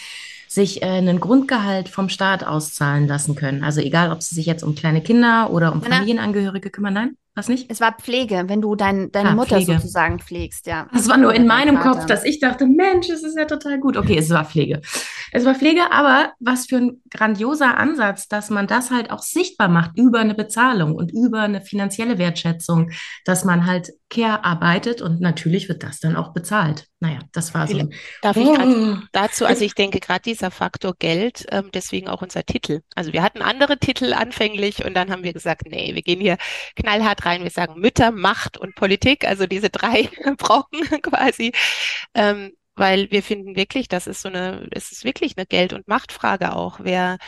sich äh, einen Grundgehalt vom Staat auszahlen lassen können. Also egal, ob sie sich jetzt um kleine Kinder oder um Familienangehörige kümmern. Nein? Was nicht? Es war Pflege, wenn du dein, deine ah, Mutter Pflege. sozusagen pflegst, ja. Das war nur in meinem Kopf, dass ich dachte, Mensch, es ist ja total gut. Okay, es war Pflege. Es war Pflege, aber was für ein grandioser Ansatz, dass man das halt auch sichtbar macht über eine Bezahlung und über eine finanzielle Wertschätzung, dass man halt Care arbeitet und natürlich wird das dann auch bezahlt. Naja, das war so. Darf ich dazu, also ich denke gerade dieser Faktor Geld, ähm, deswegen auch unser Titel. Also wir hatten andere Titel anfänglich und dann haben wir gesagt, nee, wir gehen hier knallhart rein. Wir sagen Mütter, Macht und Politik, also diese drei Brocken quasi. Ähm, weil wir finden wirklich, das ist so eine, es ist wirklich eine Geld- und Machtfrage auch. Wer,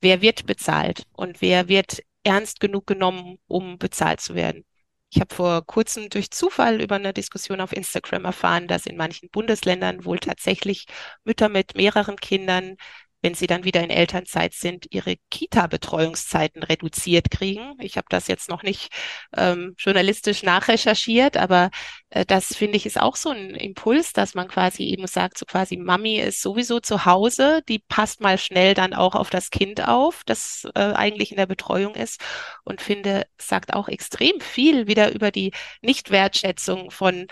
wer wird bezahlt und wer wird ernst genug genommen, um bezahlt zu werden? Ich habe vor kurzem durch Zufall über eine Diskussion auf Instagram erfahren, dass in manchen Bundesländern wohl tatsächlich Mütter mit mehreren Kindern wenn sie dann wieder in Elternzeit sind, ihre Kita-Betreuungszeiten reduziert kriegen. Ich habe das jetzt noch nicht ähm, journalistisch nachrecherchiert, aber äh, das finde ich ist auch so ein Impuls, dass man quasi eben sagt, so quasi Mami ist sowieso zu Hause, die passt mal schnell dann auch auf das Kind auf, das äh, eigentlich in der Betreuung ist und finde, sagt auch extrem viel wieder über die Nichtwertschätzung von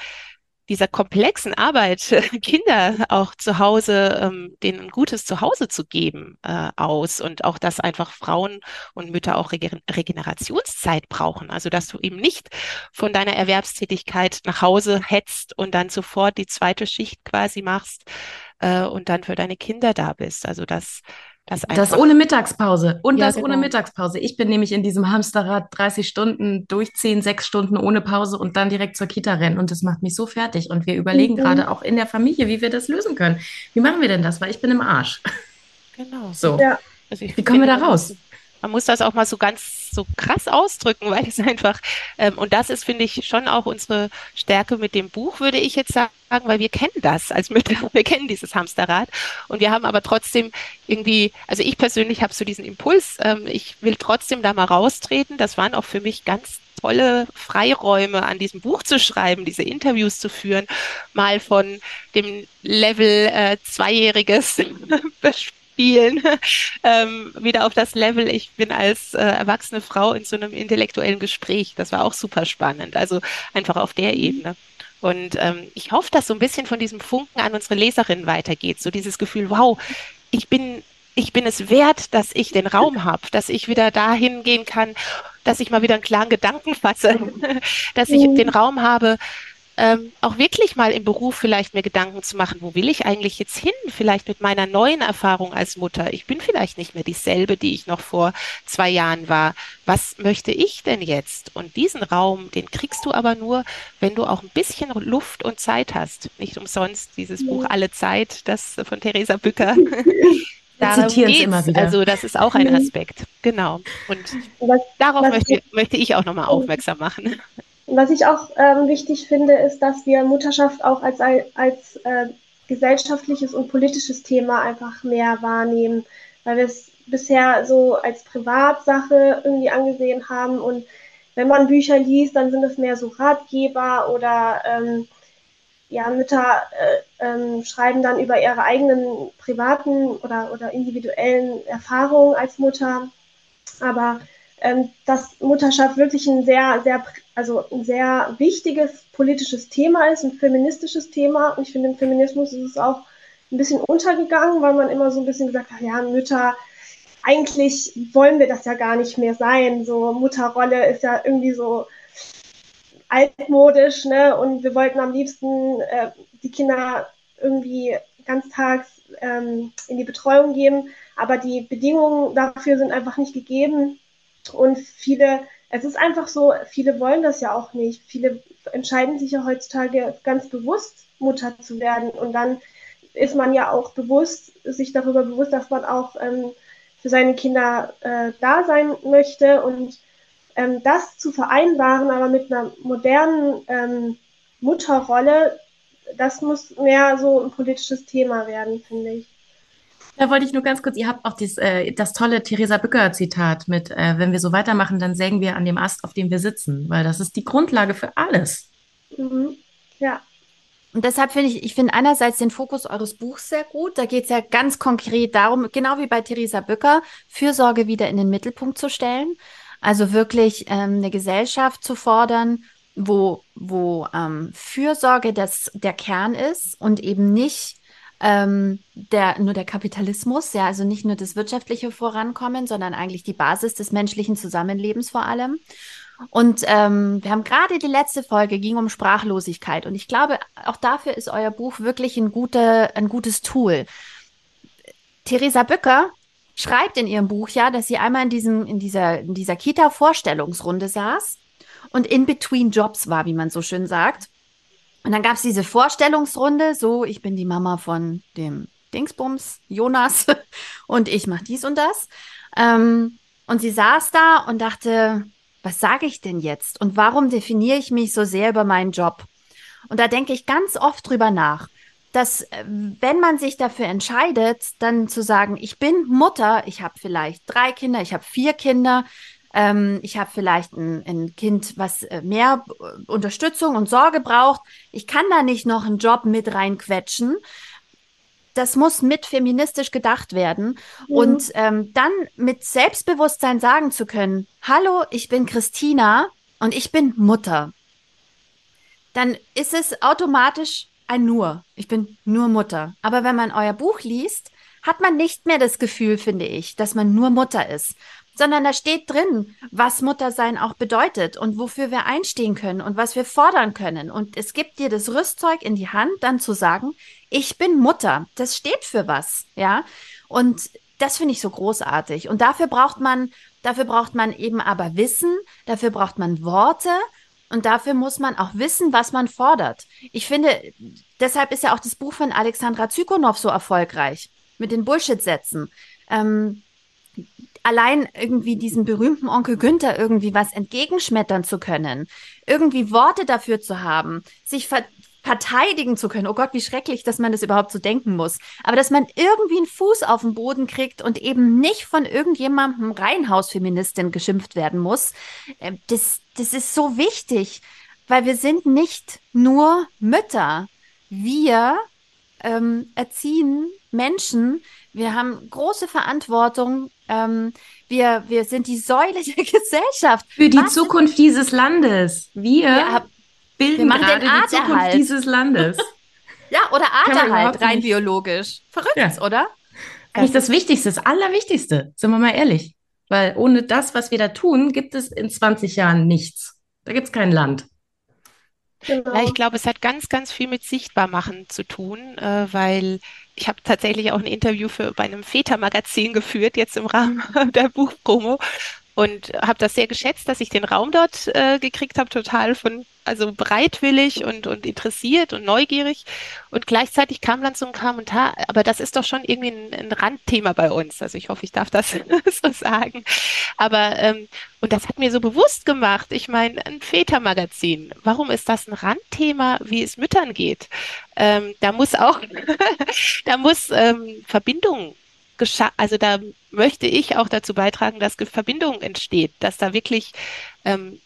dieser komplexen Arbeit, Kinder auch zu Hause, ähm, denen ein gutes Zuhause zu geben, äh, aus und auch, dass einfach Frauen und Mütter auch Regen Regenerationszeit brauchen. Also, dass du eben nicht von deiner Erwerbstätigkeit nach Hause hetzt und dann sofort die zweite Schicht quasi machst äh, und dann für deine Kinder da bist. Also, dass das, das ohne Mittagspause. Und ja, das genau. ohne Mittagspause. Ich bin nämlich in diesem Hamsterrad 30 Stunden durchziehen, sechs Stunden ohne Pause und dann direkt zur Kita rennen. Und das macht mich so fertig. Und wir überlegen mhm. gerade auch in der Familie, wie wir das lösen können. Wie machen wir denn das? Weil ich bin im Arsch. Genau. So. Ja. Also wie kommen wir da raus? Man muss das auch mal so ganz so krass ausdrücken, weil es einfach, ähm, und das ist, finde ich, schon auch unsere Stärke mit dem Buch, würde ich jetzt sagen, weil wir kennen das als Mütter, wir kennen dieses Hamsterrad und wir haben aber trotzdem irgendwie, also ich persönlich habe so diesen Impuls, ähm, ich will trotzdem da mal raustreten. Das waren auch für mich ganz tolle Freiräume an diesem Buch zu schreiben, diese Interviews zu führen, mal von dem Level äh, Zweijähriges spielen, ähm, wieder auf das Level, ich bin als äh, erwachsene Frau in so einem intellektuellen Gespräch. Das war auch super spannend. Also einfach auf der Ebene. Und ähm, ich hoffe, dass so ein bisschen von diesem Funken an unsere Leserinnen weitergeht. So dieses Gefühl, wow, ich bin, ich bin es wert, dass ich den Raum habe, dass ich wieder dahin gehen kann, dass ich mal wieder einen klaren Gedanken fasse, dass ich den Raum habe, ähm, auch wirklich mal im Beruf vielleicht mir Gedanken zu machen, wo will ich eigentlich jetzt hin? Vielleicht mit meiner neuen Erfahrung als Mutter. Ich bin vielleicht nicht mehr dieselbe, die ich noch vor zwei Jahren war. Was möchte ich denn jetzt? Und diesen Raum, den kriegst du aber nur, wenn du auch ein bisschen Luft und Zeit hast. Nicht umsonst dieses Buch Alle Zeit, das von Theresa Bücker. Darum geht's. immer wieder. Also das ist auch ein mhm. Aspekt. Genau. Und was, darauf was möchte, möchte ich auch nochmal aufmerksam machen. Was ich auch ähm, wichtig finde, ist, dass wir Mutterschaft auch als, als äh, gesellschaftliches und politisches Thema einfach mehr wahrnehmen, weil wir es bisher so als Privatsache irgendwie angesehen haben. Und wenn man Bücher liest, dann sind es mehr so Ratgeber oder ähm, ja, Mütter äh, ähm, schreiben dann über ihre eigenen privaten oder, oder individuellen Erfahrungen als Mutter. Aber ähm, dass Mutterschaft wirklich ein sehr, sehr, also ein sehr wichtiges politisches Thema ist, ein feministisches Thema. Und ich finde, im Feminismus ist es auch ein bisschen untergegangen, weil man immer so ein bisschen gesagt hat, ja, Mütter, eigentlich wollen wir das ja gar nicht mehr sein. So Mutterrolle ist ja irgendwie so altmodisch, ne? Und wir wollten am liebsten äh, die Kinder irgendwie ganztags ähm, in die Betreuung geben, aber die Bedingungen dafür sind einfach nicht gegeben. Und viele, es ist einfach so, viele wollen das ja auch nicht. Viele entscheiden sich ja heutzutage ganz bewusst, Mutter zu werden. Und dann ist man ja auch bewusst, sich darüber bewusst, dass man auch ähm, für seine Kinder äh, da sein möchte und ähm, das zu vereinbaren, aber mit einer modernen ähm, Mutterrolle, das muss mehr so ein politisches Thema werden, finde ich. Da wollte ich nur ganz kurz, ihr habt auch dies, äh, das tolle Theresa Bücker-Zitat mit, äh, wenn wir so weitermachen, dann sägen wir an dem Ast, auf dem wir sitzen, weil das ist die Grundlage für alles. Mhm. Ja. Und deshalb finde ich, ich finde einerseits den Fokus eures Buchs sehr gut. Da geht es ja ganz konkret darum, genau wie bei Theresa Bücker, Fürsorge wieder in den Mittelpunkt zu stellen. Also wirklich ähm, eine Gesellschaft zu fordern, wo, wo ähm, Fürsorge das, der Kern ist und eben nicht ähm, der, nur der Kapitalismus, ja, also nicht nur das wirtschaftliche Vorankommen, sondern eigentlich die Basis des menschlichen Zusammenlebens vor allem. Und ähm, wir haben gerade die letzte Folge ging um Sprachlosigkeit und ich glaube, auch dafür ist euer Buch wirklich ein, gute, ein gutes Tool. Theresa Bücker schreibt in ihrem Buch ja, dass sie einmal in, diesem, in dieser, in dieser Kita-Vorstellungsrunde saß und in between Jobs war, wie man so schön sagt. Und dann gab es diese Vorstellungsrunde, so, ich bin die Mama von dem Dingsbums, Jonas, und ich mache dies und das. Ähm, und sie saß da und dachte, was sage ich denn jetzt? Und warum definiere ich mich so sehr über meinen Job? Und da denke ich ganz oft drüber nach, dass äh, wenn man sich dafür entscheidet, dann zu sagen, ich bin Mutter, ich habe vielleicht drei Kinder, ich habe vier Kinder, ähm, ich habe vielleicht ein, ein, Kind, was äh, mehr äh, Unterstützung und Sorge braucht. Ich kann da nicht noch einen Job mit reinquetschen. Das muss mit feministisch gedacht werden. Mhm. Und ähm, dann mit Selbstbewusstsein sagen zu können, hallo, ich bin Christina und ich bin Mutter. Dann ist es automatisch ein Nur. Ich bin nur Mutter. Aber wenn man euer Buch liest, hat man nicht mehr das Gefühl, finde ich, dass man nur Mutter ist, sondern da steht drin, was Muttersein auch bedeutet und wofür wir einstehen können und was wir fordern können. Und es gibt dir das Rüstzeug in die Hand, dann zu sagen, ich bin Mutter. Das steht für was, ja. Und das finde ich so großartig. Und dafür braucht man, dafür braucht man eben aber Wissen, dafür braucht man Worte und dafür muss man auch wissen, was man fordert. Ich finde, deshalb ist ja auch das Buch von Alexandra Zykonow so erfolgreich mit den Bullshit-Sätzen. Ähm, allein irgendwie diesem berühmten Onkel Günther irgendwie was entgegenschmettern zu können, irgendwie Worte dafür zu haben, sich ver verteidigen zu können. Oh Gott, wie schrecklich, dass man das überhaupt so denken muss. Aber dass man irgendwie einen Fuß auf den Boden kriegt und eben nicht von irgendjemandem Reihenhausfeministin geschimpft werden muss, äh, das, das ist so wichtig, weil wir sind nicht nur Mütter. Wir ähm, erziehen Menschen. Wir haben große Verantwortung ähm, wir, wir sind die Säule der Gesellschaft. Für die Was Zukunft dieses Landes. Wir, wir bilden wir gerade die Zukunft dieses Landes. ja, oder Arterhalt, rein biologisch. Verrückt, ja. oder? Eigentlich das Wichtigste, das Allerwichtigste, sind wir mal ehrlich. Weil ohne das, was wir da tun, gibt es in 20 Jahren nichts. Da gibt es kein Land. Genau. Ja, ich glaube, es hat ganz, ganz viel mit Sichtbarmachen zu tun, äh, weil ich habe tatsächlich auch ein Interview für bei einem Vätermagazin geführt, jetzt im Rahmen der Buchpromo und habe das sehr geschätzt, dass ich den Raum dort äh, gekriegt habe, total von also bereitwillig und, und interessiert und neugierig. Und gleichzeitig kam dann so ein Kommentar, aber das ist doch schon irgendwie ein, ein Randthema bei uns. Also ich hoffe, ich darf das so sagen. Aber ähm, und das hat mir so bewusst gemacht. Ich meine, ein Vätermagazin. Warum ist das ein Randthema, wie es Müttern geht? Ähm, da muss auch, da muss ähm, Verbindung also da möchte ich auch dazu beitragen, dass Verbindung entsteht, dass da wirklich ähm,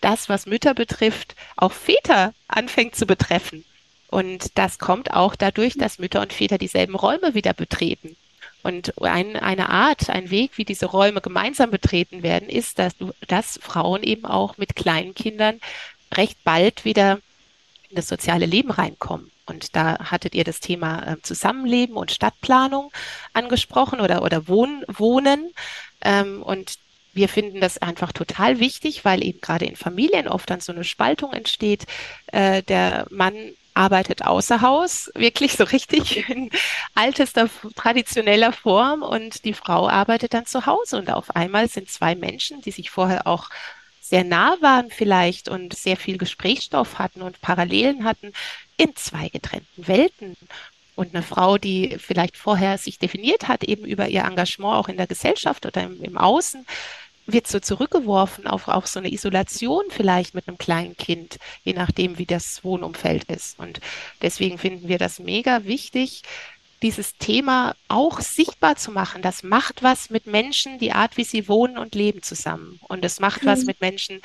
das, was Mütter betrifft, auch Väter anfängt zu betreffen. Und das kommt auch dadurch, dass Mütter und Väter dieselben Räume wieder betreten. Und ein, eine Art, ein Weg, wie diese Räume gemeinsam betreten werden, ist, dass, dass Frauen eben auch mit kleinen Kindern recht bald wieder in das soziale Leben reinkommen. Und da hattet ihr das Thema äh, Zusammenleben und Stadtplanung angesprochen oder, oder Wohn, Wohnen. Ähm, und wir finden das einfach total wichtig, weil eben gerade in Familien oft dann so eine Spaltung entsteht. Äh, der Mann arbeitet außer Haus, wirklich so richtig in altester, traditioneller Form und die Frau arbeitet dann zu Hause und auf einmal sind zwei Menschen, die sich vorher auch sehr nah waren vielleicht und sehr viel Gesprächsstoff hatten und Parallelen hatten, in zwei getrennten Welten. Und eine Frau, die vielleicht vorher sich definiert hat, eben über ihr Engagement auch in der Gesellschaft oder im, im Außen, wird so zurückgeworfen auf, auf so eine Isolation vielleicht mit einem kleinen Kind, je nachdem, wie das Wohnumfeld ist. Und deswegen finden wir das mega wichtig, dieses Thema auch sichtbar zu machen. Das macht was mit Menschen, die Art, wie sie wohnen und leben zusammen. Und es macht mhm. was mit Menschen,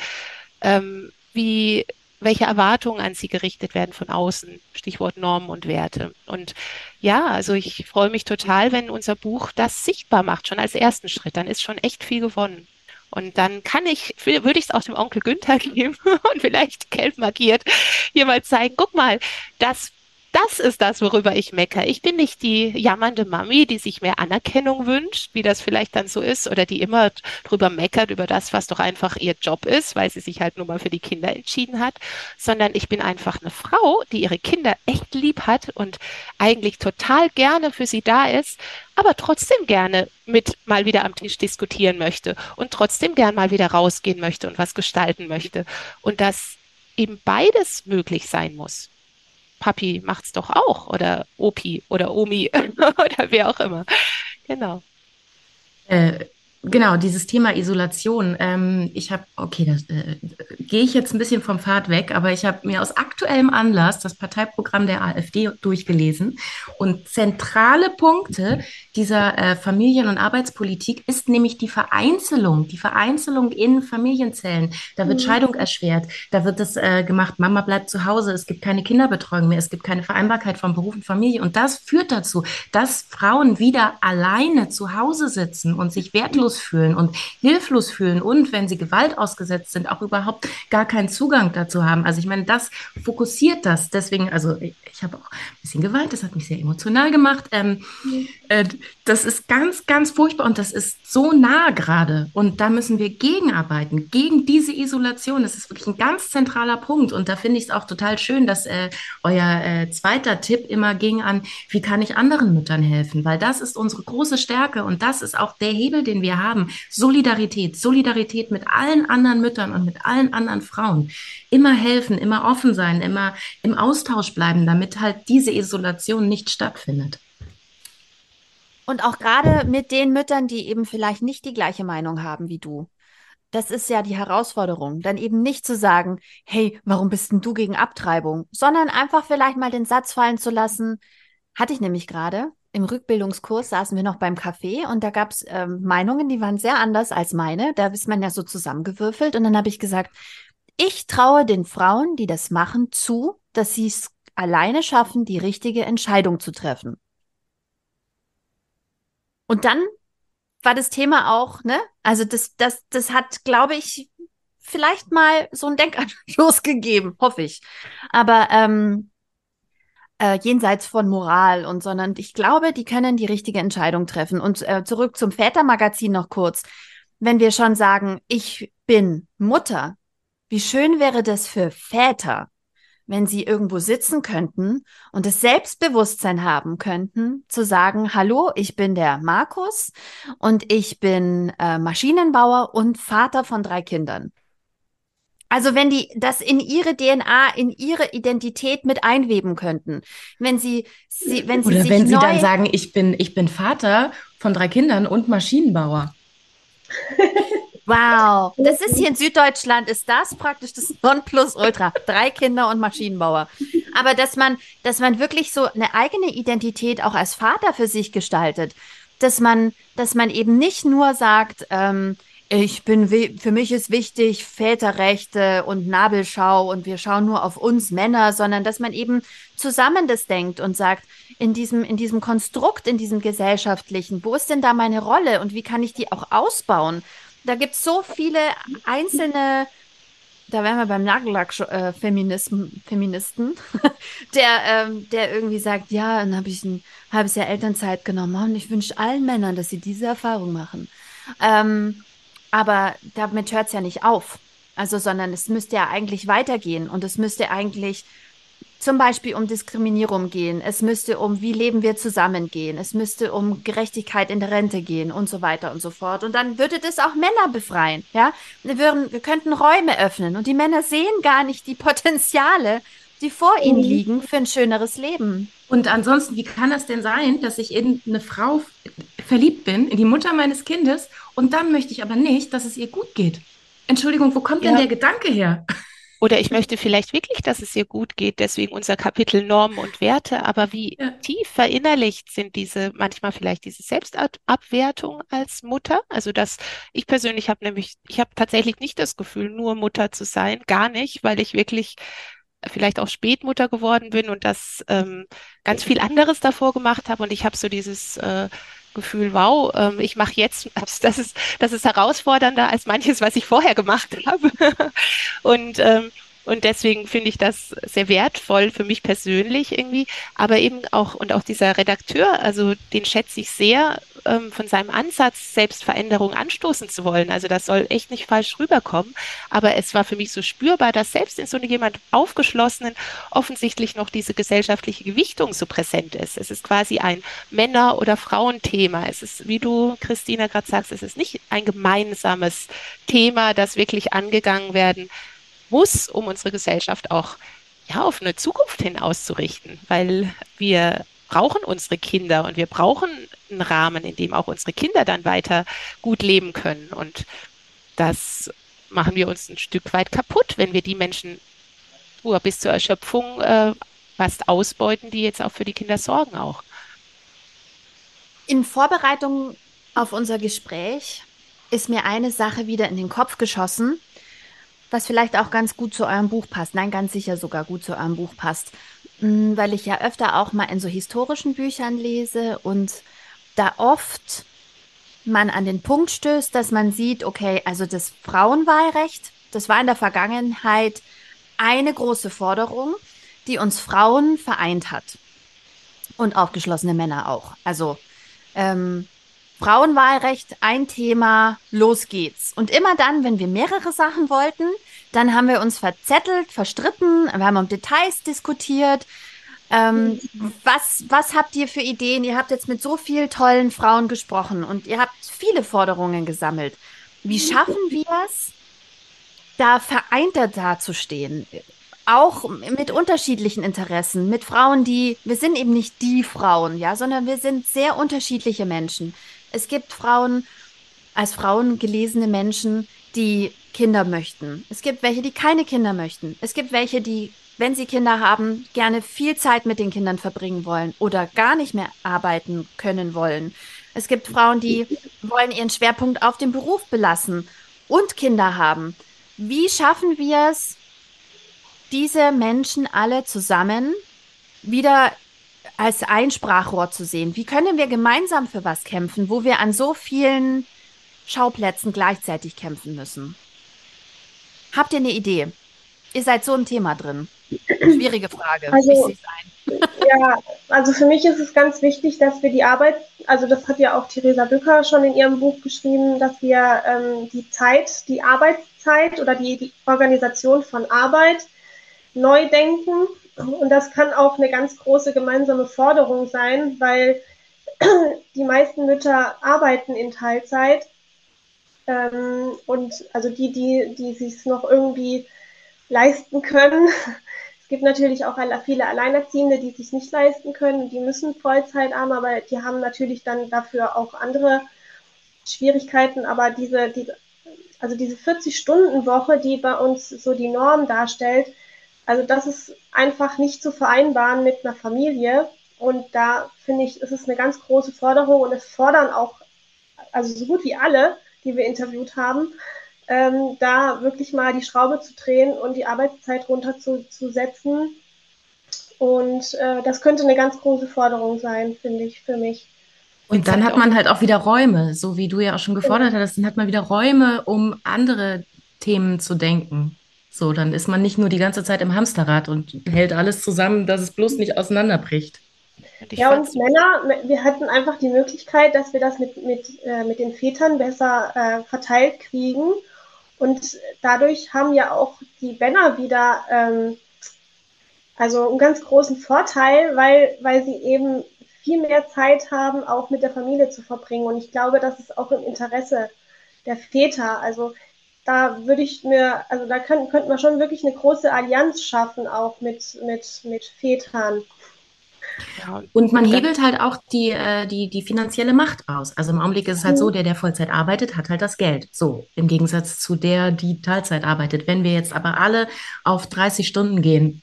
ähm, wie welche Erwartungen an sie gerichtet werden von außen. Stichwort Normen und Werte. Und ja, also ich freue mich total, wenn unser Buch das sichtbar macht, schon als ersten Schritt. Dann ist schon echt viel gewonnen. Und dann kann ich, würde ich es auch dem Onkel Günther geben und vielleicht gelb markiert, hier mal zeigen, guck mal, das das ist das, worüber ich meckere. Ich bin nicht die jammernde Mami, die sich mehr Anerkennung wünscht, wie das vielleicht dann so ist, oder die immer drüber meckert über das, was doch einfach ihr Job ist, weil sie sich halt nur mal für die Kinder entschieden hat, sondern ich bin einfach eine Frau, die ihre Kinder echt lieb hat und eigentlich total gerne für sie da ist, aber trotzdem gerne mit mal wieder am Tisch diskutieren möchte und trotzdem gern mal wieder rausgehen möchte und was gestalten möchte. Und dass eben beides möglich sein muss. Papi macht's doch auch oder Opi oder Omi oder wer auch immer. Genau. Äh, Genau, dieses Thema Isolation. Ähm, ich habe, okay, da äh, gehe ich jetzt ein bisschen vom Pfad weg, aber ich habe mir aus aktuellem Anlass das Parteiprogramm der AfD durchgelesen. Und zentrale Punkte dieser äh, Familien- und Arbeitspolitik ist nämlich die Vereinzelung, die Vereinzelung in Familienzellen. Da wird mhm. Scheidung erschwert, da wird es äh, gemacht, Mama bleibt zu Hause, es gibt keine Kinderbetreuung mehr, es gibt keine Vereinbarkeit von Beruf und Familie. Und das führt dazu, dass Frauen wieder alleine zu Hause sitzen und sich wertlos machtlos fühlen und hilflos fühlen und wenn sie Gewalt ausgesetzt sind, auch überhaupt gar keinen Zugang dazu haben. Also ich meine, das fokussiert das. Deswegen, also ich, ich habe auch ein bisschen Gewalt, das hat mich sehr emotional gemacht. Ähm, äh, das ist ganz, ganz furchtbar und das ist so nah gerade. Und da müssen wir gegenarbeiten, gegen diese Isolation. Das ist wirklich ein ganz zentraler Punkt. Und da finde ich es auch total schön, dass äh, euer äh, zweiter Tipp immer ging an, wie kann ich anderen Müttern helfen? Weil das ist unsere große Stärke und das ist auch der Hebel, den wir haben. Solidarität, Solidarität mit allen anderen Müttern und mit allen anderen Frauen. Immer helfen, immer offen sein, immer im Austausch bleiben, damit halt diese Isolation nicht stattfindet. Und auch gerade mit den Müttern, die eben vielleicht nicht die gleiche Meinung haben wie du. Das ist ja die Herausforderung, dann eben nicht zu sagen, hey, warum bist denn du gegen Abtreibung, sondern einfach vielleicht mal den Satz fallen zu lassen, hatte ich nämlich gerade, im Rückbildungskurs saßen wir noch beim Café und da gab es ähm, Meinungen, die waren sehr anders als meine. Da ist man ja so zusammengewürfelt. Und dann habe ich gesagt, ich traue den Frauen, die das machen, zu, dass sie es alleine schaffen, die richtige Entscheidung zu treffen. Und dann war das Thema auch, ne? Also das, das, das hat, glaube ich, vielleicht mal so einen Denkanstoß gegeben, hoffe ich. Aber ähm, äh, jenseits von Moral und sondern ich glaube, die können die richtige Entscheidung treffen. Und äh, zurück zum Vätermagazin noch kurz. Wenn wir schon sagen, ich bin Mutter, wie schön wäre das für Väter, wenn sie irgendwo sitzen könnten und das Selbstbewusstsein haben könnten, zu sagen, hallo, ich bin der Markus und ich bin äh, Maschinenbauer und Vater von drei Kindern. Also wenn die das in ihre DNA, in ihre Identität mit einweben könnten, wenn sie, sie wenn sie oder sich wenn sie dann sagen, ich bin ich bin Vater von drei Kindern und Maschinenbauer. Wow, das ist hier in Süddeutschland, ist das praktisch das Nonplusultra. Drei Kinder und Maschinenbauer. Aber dass man, dass man wirklich so eine eigene Identität auch als Vater für sich gestaltet, dass man, dass man eben nicht nur sagt, ähm, ich bin, für mich ist wichtig Väterrechte und Nabelschau und wir schauen nur auf uns Männer, sondern dass man eben zusammen das denkt und sagt, in diesem, in diesem Konstrukt, in diesem gesellschaftlichen, wo ist denn da meine Rolle und wie kann ich die auch ausbauen? Da gibt es so viele einzelne, da wären wir beim Nagellack-Feministen, äh, der, ähm, der irgendwie sagt, ja, dann habe ich ein halbes Jahr Elternzeit genommen und ich wünsche allen Männern, dass sie diese Erfahrung machen. Ähm, Aber damit hört es ja nicht auf. Also, sondern es müsste ja eigentlich weitergehen und es müsste eigentlich zum Beispiel um Diskriminierung gehen, es müsste um, wie leben wir zusammen gehen, es müsste um Gerechtigkeit in der Rente gehen und so weiter und so fort. Und dann würde das auch Männer befreien, ja. Wir, würden, wir könnten Räume öffnen und die Männer sehen gar nicht die Potenziale, die vor ihnen mhm. liegen für ein schöneres Leben. Und ansonsten, wie kann das denn sein, dass ich in eine Frau verliebt bin, in die Mutter meines Kindes, und dann möchte ich aber nicht, dass es ihr gut geht? Entschuldigung, wo kommt ja. denn der Gedanke her? Oder ich möchte vielleicht wirklich, dass es ihr gut geht, deswegen unser Kapitel Normen und Werte. Aber wie ja. tief verinnerlicht sind diese, manchmal vielleicht diese Selbstabwertung als Mutter? Also dass ich persönlich habe nämlich, ich habe tatsächlich nicht das Gefühl, nur Mutter zu sein, gar nicht, weil ich wirklich vielleicht auch Spätmutter geworden bin und das ähm, ganz viel anderes davor gemacht habe. Und ich habe so dieses äh, Gefühl, wow, ähm, ich mache jetzt, das ist, das ist herausfordernder als manches, was ich vorher gemacht habe. und ähm, und deswegen finde ich das sehr wertvoll für mich persönlich irgendwie. Aber eben auch, und auch dieser Redakteur, also den schätze ich sehr ähm, von seinem Ansatz, Selbstveränderung anstoßen zu wollen. Also das soll echt nicht falsch rüberkommen. Aber es war für mich so spürbar, dass selbst in so einem jemand aufgeschlossenen offensichtlich noch diese gesellschaftliche Gewichtung so präsent ist. Es ist quasi ein Männer- oder Frauenthema. Es ist, wie du, Christina, gerade sagst, es ist nicht ein gemeinsames Thema, das wirklich angegangen werden muss, um unsere Gesellschaft auch ja, auf eine Zukunft hin auszurichten, weil wir brauchen unsere Kinder und wir brauchen einen Rahmen, in dem auch unsere Kinder dann weiter gut leben können. Und das machen wir uns ein Stück weit kaputt, wenn wir die Menschen bis zur Erschöpfung äh, fast ausbeuten, die jetzt auch für die Kinder sorgen auch. In Vorbereitung auf unser Gespräch ist mir eine Sache wieder in den Kopf geschossen, was vielleicht auch ganz gut zu eurem Buch passt. Nein, ganz sicher sogar gut zu eurem Buch passt. Mm, weil ich ja öfter auch mal in so historischen Büchern lese und da oft man an den Punkt stößt, dass man sieht, okay, also das Frauenwahlrecht, das war in der Vergangenheit eine große Forderung, die uns Frauen vereint hat. Und aufgeschlossene Männer auch. Also ähm, Frauenwahlrecht, ein Thema, los geht's. Und immer dann, wenn wir mehrere Sachen wollten, dann haben wir uns verzettelt, verstritten, wir haben um Details diskutiert. Ähm, was, was habt ihr für Ideen? Ihr habt jetzt mit so vielen tollen Frauen gesprochen und ihr habt viele Forderungen gesammelt. Wie schaffen wir es, da vereinter dazustehen? Auch mit unterschiedlichen Interessen, mit Frauen, die, wir sind eben nicht die Frauen, ja, sondern wir sind sehr unterschiedliche Menschen. Es gibt Frauen, als Frauen gelesene Menschen, die Kinder möchten. Es gibt welche, die keine Kinder möchten. Es gibt welche, die, wenn sie Kinder haben, gerne viel Zeit mit den Kindern verbringen wollen oder gar nicht mehr arbeiten können wollen. Es gibt Frauen, die wollen ihren Schwerpunkt auf dem Beruf belassen und Kinder haben. Wie schaffen wir es, diese Menschen alle zusammen wieder als Einsprachrohr zu sehen. Wie können wir gemeinsam für was kämpfen, wo wir an so vielen Schauplätzen gleichzeitig kämpfen müssen? Habt ihr eine Idee? Ihr seid so ein Thema drin. Schwierige Frage. Also, ja, also für mich ist es ganz wichtig, dass wir die Arbeit, also das hat ja auch Theresa Bücker schon in ihrem Buch geschrieben, dass wir ähm, die Zeit, die Arbeitszeit oder die, die Organisation von Arbeit neu denken und das kann auch eine ganz große gemeinsame Forderung sein, weil die meisten Mütter arbeiten in Teilzeit. Ähm, und also die, die, die sich noch irgendwie leisten können. Es gibt natürlich auch viele Alleinerziehende, die sich nicht leisten können. Die müssen Vollzeit haben, aber die haben natürlich dann dafür auch andere Schwierigkeiten. Aber diese, diese also diese 40-Stunden-Woche, die bei uns so die Norm darstellt, also das ist einfach nicht zu vereinbaren mit einer Familie. Und da finde ich, ist es eine ganz große Forderung und es fordern auch, also so gut wie alle, die wir interviewt haben, ähm, da wirklich mal die Schraube zu drehen und die Arbeitszeit runterzusetzen. Und äh, das könnte eine ganz große Forderung sein, finde ich, für mich. Und dann hat man halt auch wieder Räume, so wie du ja auch schon gefordert genau. hast, dann hat man wieder Räume, um andere Themen zu denken. So, dann ist man nicht nur die ganze Zeit im Hamsterrad und hält alles zusammen, dass es bloß nicht auseinanderbricht. Ja, und Männer, wir hatten einfach die Möglichkeit, dass wir das mit, mit, äh, mit den Vätern besser äh, verteilt kriegen. Und dadurch haben ja auch die Männer wieder ähm, also einen ganz großen Vorteil, weil, weil sie eben viel mehr Zeit haben, auch mit der Familie zu verbringen. Und ich glaube, das ist auch im Interesse der Väter. Also da würde ich mir, also da könnten könnte man schon wirklich eine große Allianz schaffen, auch mit, mit, mit Vätern. Ja, und man hebelt halt auch die, äh, die, die finanzielle Macht aus. Also im Augenblick ist es halt so, der, der Vollzeit arbeitet, hat halt das Geld. So, im Gegensatz zu der, die Teilzeit arbeitet. Wenn wir jetzt aber alle auf 30 Stunden gehen,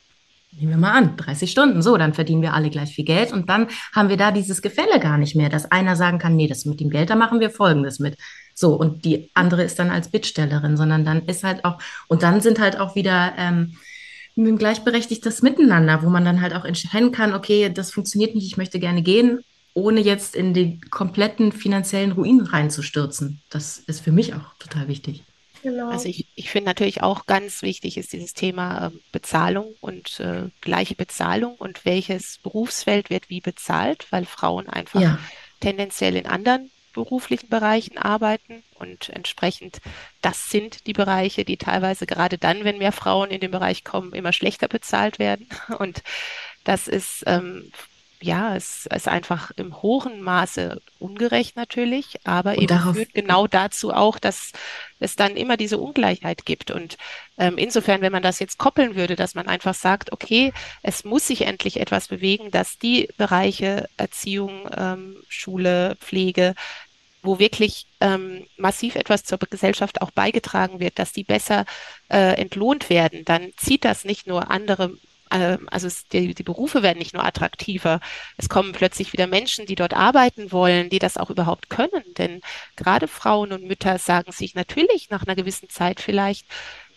nehmen wir mal an, 30 Stunden, so, dann verdienen wir alle gleich viel Geld und dann haben wir da dieses Gefälle gar nicht mehr, dass einer sagen kann, nee, das mit dem Geld, da machen wir Folgendes mit. So, und die andere ist dann als Bittstellerin, sondern dann ist halt auch, und dann sind halt auch wieder ähm, ein gleichberechtigtes Miteinander, wo man dann halt auch entscheiden kann, okay, das funktioniert nicht, ich möchte gerne gehen, ohne jetzt in den kompletten finanziellen Ruin reinzustürzen. Das ist für mich auch total wichtig. Genau. Also ich, ich finde natürlich auch ganz wichtig ist dieses Thema äh, Bezahlung und äh, gleiche Bezahlung und welches Berufsfeld wird wie bezahlt, weil Frauen einfach ja. tendenziell in anderen beruflichen Bereichen arbeiten und entsprechend das sind die Bereiche, die teilweise gerade dann, wenn mehr Frauen in den Bereich kommen, immer schlechter bezahlt werden und das ist ähm, ja, es ist einfach im hohen Maße ungerecht natürlich, aber eben führt genau dazu auch, dass es dann immer diese Ungleichheit gibt. Und ähm, insofern, wenn man das jetzt koppeln würde, dass man einfach sagt, okay, es muss sich endlich etwas bewegen, dass die Bereiche Erziehung, ähm, Schule, Pflege, wo wirklich ähm, massiv etwas zur Gesellschaft auch beigetragen wird, dass die besser äh, entlohnt werden, dann zieht das nicht nur andere ähm, also es, die, die Berufe werden nicht nur attraktiver, es kommen plötzlich wieder Menschen, die dort arbeiten wollen, die das auch überhaupt können. Denn gerade Frauen und Mütter sagen sich natürlich nach einer gewissen Zeit vielleicht,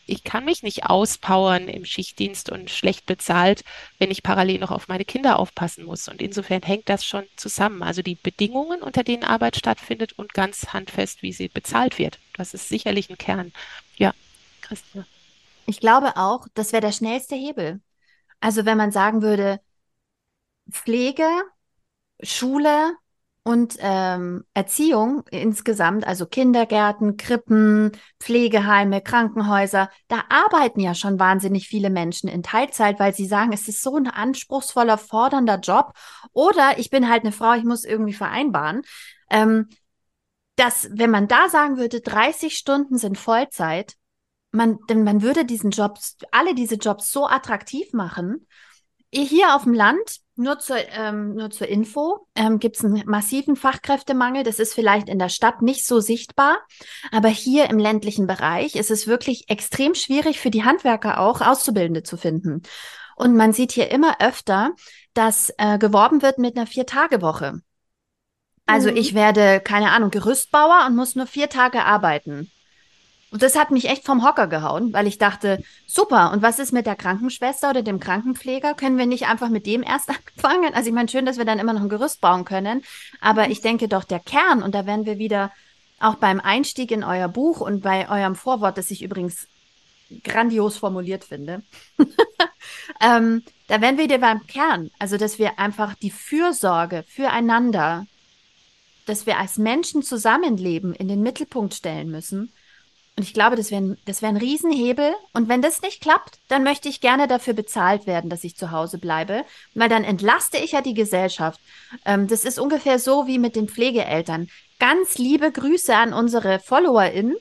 ich kann mich nicht auspowern im Schichtdienst und schlecht bezahlt, wenn ich parallel noch auf meine Kinder aufpassen muss. Und insofern hängt das schon zusammen. Also die Bedingungen, unter denen Arbeit stattfindet und ganz handfest, wie sie bezahlt wird. Das ist sicherlich ein Kern. Ja, Christina. Ich glaube auch, das wäre der schnellste Hebel. Also wenn man sagen würde, Pflege, Schule und ähm, Erziehung insgesamt, also Kindergärten, Krippen, Pflegeheime, Krankenhäuser, da arbeiten ja schon wahnsinnig viele Menschen in Teilzeit, weil sie sagen, es ist so ein anspruchsvoller, fordernder Job. Oder ich bin halt eine Frau, ich muss irgendwie vereinbaren. Ähm, dass, wenn man da sagen würde, 30 Stunden sind Vollzeit, man, denn man würde diesen Jobs, alle diese Jobs so attraktiv machen. Hier auf dem Land, nur zur, ähm, nur zur Info, ähm, gibt es einen massiven Fachkräftemangel. Das ist vielleicht in der Stadt nicht so sichtbar, aber hier im ländlichen Bereich ist es wirklich extrem schwierig für die Handwerker auch, Auszubildende zu finden. Und man sieht hier immer öfter, dass äh, geworben wird mit einer Vier-Tage-Woche. Also mhm. ich werde, keine Ahnung, Gerüstbauer und muss nur vier Tage arbeiten. Und das hat mich echt vom Hocker gehauen, weil ich dachte, super, und was ist mit der Krankenschwester oder dem Krankenpfleger? Können wir nicht einfach mit dem erst anfangen? Also ich meine, schön, dass wir dann immer noch ein Gerüst bauen können, aber ich denke doch, der Kern, und da werden wir wieder auch beim Einstieg in euer Buch und bei eurem Vorwort, das ich übrigens grandios formuliert finde, ähm, da werden wir wieder beim Kern, also dass wir einfach die Fürsorge füreinander, dass wir als Menschen zusammenleben, in den Mittelpunkt stellen müssen und ich glaube, das wäre das wär ein Riesenhebel. Und wenn das nicht klappt, dann möchte ich gerne dafür bezahlt werden, dass ich zu Hause bleibe, weil dann entlaste ich ja die Gesellschaft. Ähm, das ist ungefähr so wie mit den Pflegeeltern. Ganz liebe Grüße an unsere FollowerInnen,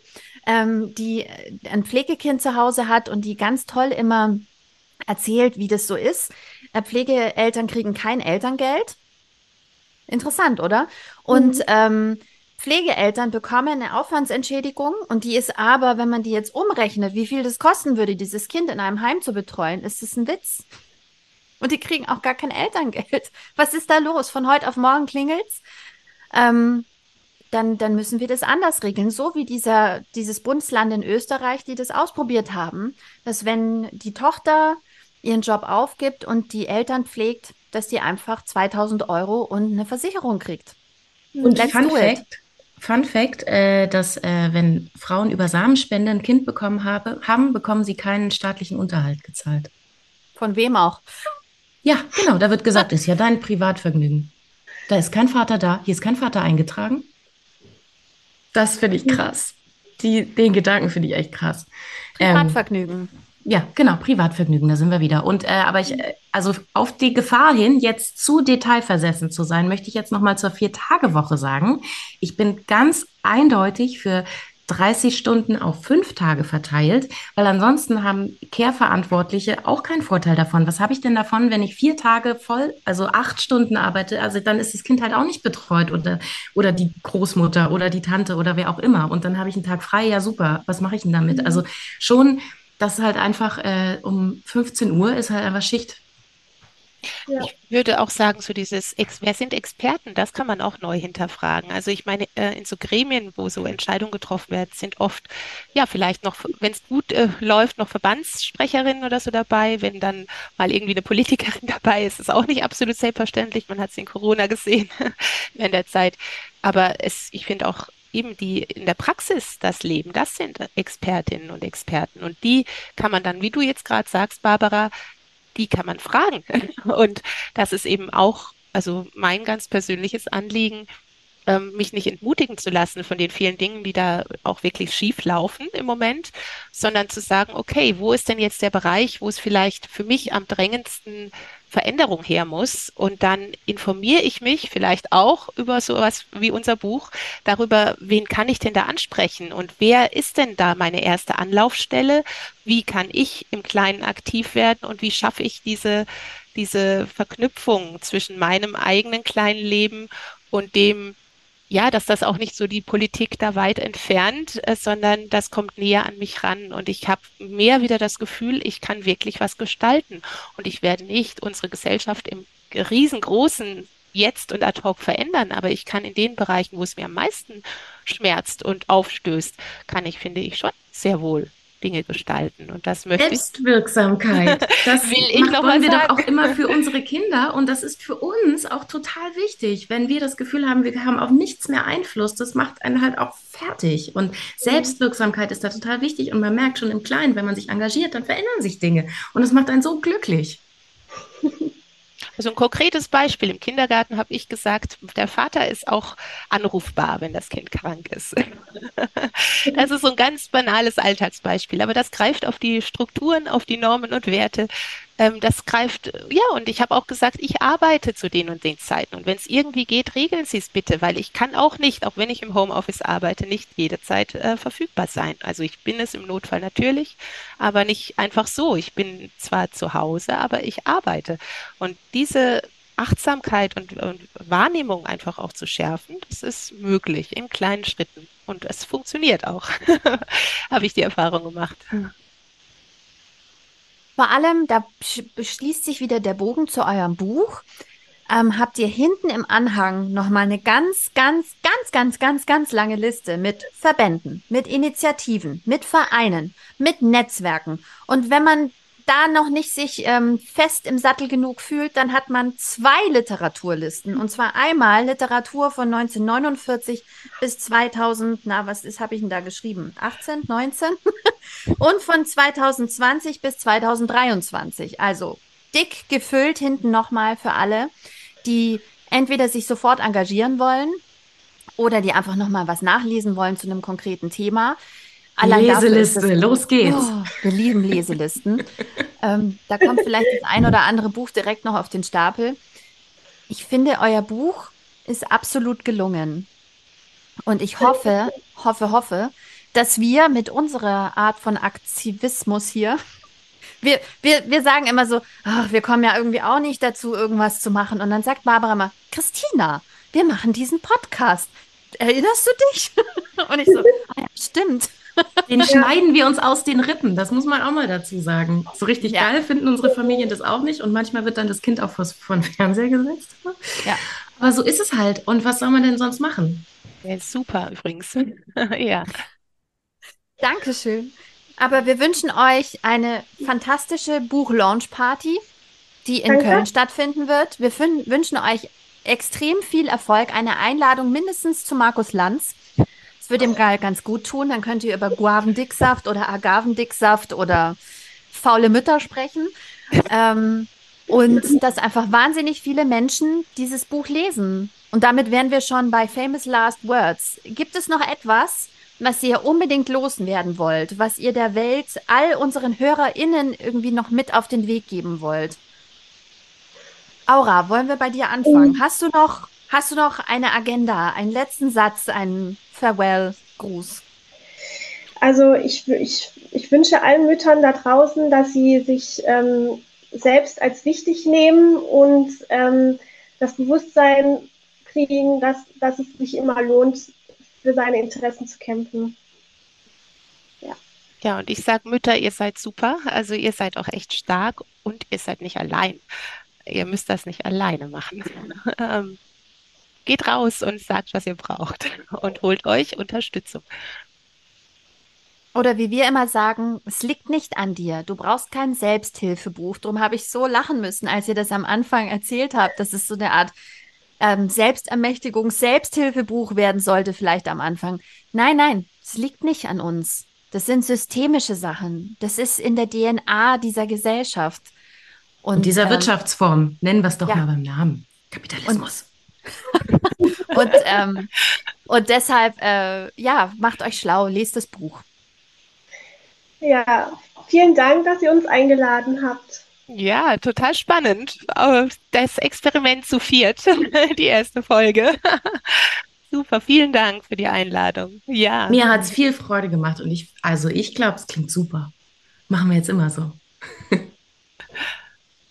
ähm, die ein Pflegekind zu Hause hat und die ganz toll immer erzählt, wie das so ist. Äh, Pflegeeltern kriegen kein Elterngeld. Interessant, oder? Und mhm. ähm, Pflegeeltern bekommen eine Aufwandsentschädigung und die ist aber, wenn man die jetzt umrechnet, wie viel das kosten würde, dieses Kind in einem Heim zu betreuen, ist es ein Witz. Und die kriegen auch gar kein Elterngeld. Was ist da los? Von heute auf morgen klingelt's. Ähm, dann, dann müssen wir das anders regeln. So wie dieser, dieses Bundesland in Österreich, die das ausprobiert haben, dass wenn die Tochter ihren Job aufgibt und die Eltern pflegt, dass die einfach 2000 Euro und eine Versicherung kriegt. Und Let's Fun Fact, Fun Fact, äh, dass äh, wenn Frauen über Samenspende ein Kind bekommen habe, haben, bekommen sie keinen staatlichen Unterhalt gezahlt. Von wem auch? Ja, genau, da wird gesagt, ist ja dein Privatvergnügen. Da ist kein Vater da, hier ist kein Vater eingetragen. Das finde ich krass. Die, den Gedanken finde ich echt krass. Ähm, Privatvergnügen. Ähm, ja, genau, Privatvergnügen, da sind wir wieder. Und äh, aber ich, äh, also auf die Gefahr hin, jetzt zu detailversessen zu sein, möchte ich jetzt nochmal zur Vier-Tage-Woche sagen. Ich bin ganz eindeutig für 30 Stunden auf fünf Tage verteilt, weil ansonsten haben Care-Verantwortliche auch keinen Vorteil davon. Was habe ich denn davon, wenn ich vier Tage voll, also acht Stunden arbeite? Also dann ist das Kind halt auch nicht betreut oder, oder die Großmutter oder die Tante oder wer auch immer. Und dann habe ich einen Tag frei. Ja, super. Was mache ich denn damit? Also schon das ist halt einfach äh, um 15 Uhr ist halt einfach Schicht. Ja. Ich würde auch sagen, so dieses, wer sind Experten? Das kann man auch neu hinterfragen. Also ich meine, äh, in so Gremien, wo so Entscheidungen getroffen werden, sind oft, ja, vielleicht noch, wenn es gut äh, läuft, noch Verbandssprecherinnen oder so dabei. Wenn dann mal irgendwie eine Politikerin dabei ist, ist auch nicht absolut selbstverständlich. Man hat es in Corona gesehen in der Zeit. Aber es, ich finde auch eben die in der Praxis das leben, das sind Expertinnen und Experten. Und die kann man dann, wie du jetzt gerade sagst, Barbara, die kann man fragen. Und das ist eben auch, also mein ganz persönliches Anliegen, ähm, mich nicht entmutigen zu lassen von den vielen Dingen, die da auch wirklich schief laufen im Moment, sondern zu sagen, okay, wo ist denn jetzt der Bereich, wo es vielleicht für mich am drängendsten Veränderung her muss. Und dann informiere ich mich vielleicht auch über sowas wie unser Buch darüber, wen kann ich denn da ansprechen und wer ist denn da meine erste Anlaufstelle? Wie kann ich im Kleinen aktiv werden und wie schaffe ich diese, diese Verknüpfung zwischen meinem eigenen kleinen Leben und dem ja, dass das auch nicht so die Politik da weit entfernt, äh, sondern das kommt näher an mich ran. Und ich habe mehr wieder das Gefühl, ich kann wirklich was gestalten. Und ich werde nicht unsere Gesellschaft im riesengroßen jetzt und ad hoc verändern, aber ich kann in den Bereichen, wo es mir am meisten schmerzt und aufstößt, kann ich, finde ich, schon sehr wohl Dinge gestalten. Und das möchte Selbstwirksamkeit. Das will ich noch wollen wir sagen. doch auch immer für unsere Kinder. Und das ist für uns auch total wichtig. Wenn wir das Gefühl haben, wir haben auf nichts mehr Einfluss, das macht einen halt auch fertig. Und Selbstwirksamkeit ist da total wichtig. Und man merkt schon im Kleinen, wenn man sich engagiert, dann verändern sich Dinge. Und das macht einen so glücklich. Also ein konkretes Beispiel. Im Kindergarten habe ich gesagt, der Vater ist auch anrufbar, wenn das Kind krank ist. Das ist so ein ganz banales Alltagsbeispiel, aber das greift auf die Strukturen, auf die Normen und Werte ähm, das greift, ja, und ich habe auch gesagt, ich arbeite zu den und den Zeiten. Und wenn es irgendwie geht, regeln Sie es bitte, weil ich kann auch nicht, auch wenn ich im Homeoffice arbeite, nicht jede Zeit äh, verfügbar sein. Also ich bin es im Notfall natürlich, aber nicht einfach so. Ich bin zwar zu Hause, aber ich arbeite. Und diese Achtsamkeit und, und Wahrnehmung einfach auch zu schärfen, das ist möglich in kleinen Schritten. Und es funktioniert auch, habe ich die Erfahrung gemacht. Vor allem, da beschließt sich wieder der Bogen zu eurem Buch. Ähm, habt ihr hinten im Anhang nochmal eine ganz, ganz, ganz, ganz, ganz, ganz lange Liste mit Verbänden, mit Initiativen, mit Vereinen, mit Netzwerken. Und wenn man da noch nicht sich ähm, fest im Sattel genug fühlt, dann hat man zwei Literaturlisten. Und zwar einmal Literatur von 1949 bis 2000, na, was ist, habe ich denn da geschrieben? 18, 19? Und von 2020 bis 2023. Also dick gefüllt hinten nochmal für alle, die entweder sich sofort engagieren wollen oder die einfach nochmal was nachlesen wollen zu einem konkreten Thema. Allein Leseliste, los geht's. Oh, wir lieben Leselisten. ähm, da kommt vielleicht das ein oder andere Buch direkt noch auf den Stapel. Ich finde, euer Buch ist absolut gelungen. Und ich hoffe, hoffe, hoffe, dass wir mit unserer Art von Aktivismus hier, wir, wir, wir sagen immer so, ach, wir kommen ja irgendwie auch nicht dazu, irgendwas zu machen. Und dann sagt Barbara immer, Christina, wir machen diesen Podcast. Erinnerst du dich? Und ich so, ah ja, stimmt. Den schneiden wir uns aus den Rippen, das muss man auch mal dazu sagen. So richtig ja. geil finden unsere Familien das auch nicht und manchmal wird dann das Kind auch vor, den Fernseher gesetzt. Ja. Aber so ist es halt. Und was soll man denn sonst machen? Ist super übrigens. ja. Dankeschön. Aber wir wünschen euch eine fantastische Buch-Launch-Party, die in Danke. Köln stattfinden wird. Wir wünschen euch extrem viel Erfolg, eine Einladung mindestens zu Markus Lanz. Das würde ihm ganz gut tun. Dann könnt ihr über Guavendicksaft oder Agavendicksaft oder faule Mütter sprechen. ähm, Und dass einfach wahnsinnig viele Menschen dieses Buch lesen. Und damit wären wir schon bei Famous Last Words. Gibt es noch etwas, was ihr unbedingt loswerden wollt, was ihr der Welt, all unseren HörerInnen irgendwie noch mit auf den Weg geben wollt? Aura, wollen wir bei dir anfangen? Oh. Hast du noch, hast du noch eine Agenda, einen letzten Satz, einen Farewell-Gruß? Also ich, ich, ich wünsche allen Müttern da draußen, dass sie sich ähm, selbst als wichtig nehmen und ähm, das Bewusstsein kriegen, dass, dass es sich immer lohnt, für seine Interessen zu kämpfen. Ja. Ja, und ich sage Mütter, ihr seid super, also ihr seid auch echt stark und ihr seid nicht allein. Ihr müsst das nicht alleine machen. Geht raus und sagt, was ihr braucht und holt euch Unterstützung. Oder wie wir immer sagen, es liegt nicht an dir. Du brauchst kein Selbsthilfebuch. Darum habe ich so lachen müssen, als ihr das am Anfang erzählt habt. Das ist so eine Art ähm, Selbstermächtigung, Selbsthilfebuch werden sollte vielleicht am Anfang. Nein, nein, es liegt nicht an uns. Das sind systemische Sachen. Das ist in der DNA dieser Gesellschaft. Und, und dieser ähm, Wirtschaftsform, nennen wir es doch ja. mal beim Namen. Kapitalismus. Und, und, ähm, und deshalb, äh, ja, macht euch schlau, lest das Buch. Ja, vielen Dank, dass ihr uns eingeladen habt. Ja, total spannend. Das Experiment zu viert, die erste Folge. Super, vielen Dank für die Einladung. Ja. Mir hat es viel Freude gemacht und ich, also ich glaube, es klingt super. Machen wir jetzt immer so.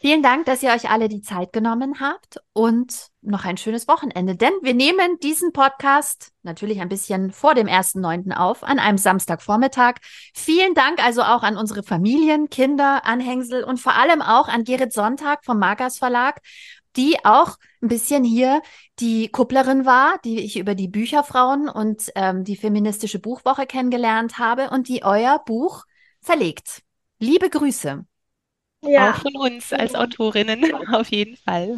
Vielen Dank, dass ihr euch alle die Zeit genommen habt und noch ein schönes Wochenende. Denn wir nehmen diesen Podcast natürlich ein bisschen vor dem 1.9. auf, an einem Samstagvormittag. Vielen Dank also auch an unsere Familien, Kinder, Anhängsel und vor allem auch an Gerrit Sonntag vom Magas Verlag, die auch ein bisschen hier die Kupplerin war, die ich über die Bücherfrauen und ähm, die feministische Buchwoche kennengelernt habe und die euer Buch verlegt. Liebe Grüße. Ja. Auch von uns als Autorinnen auf jeden Fall.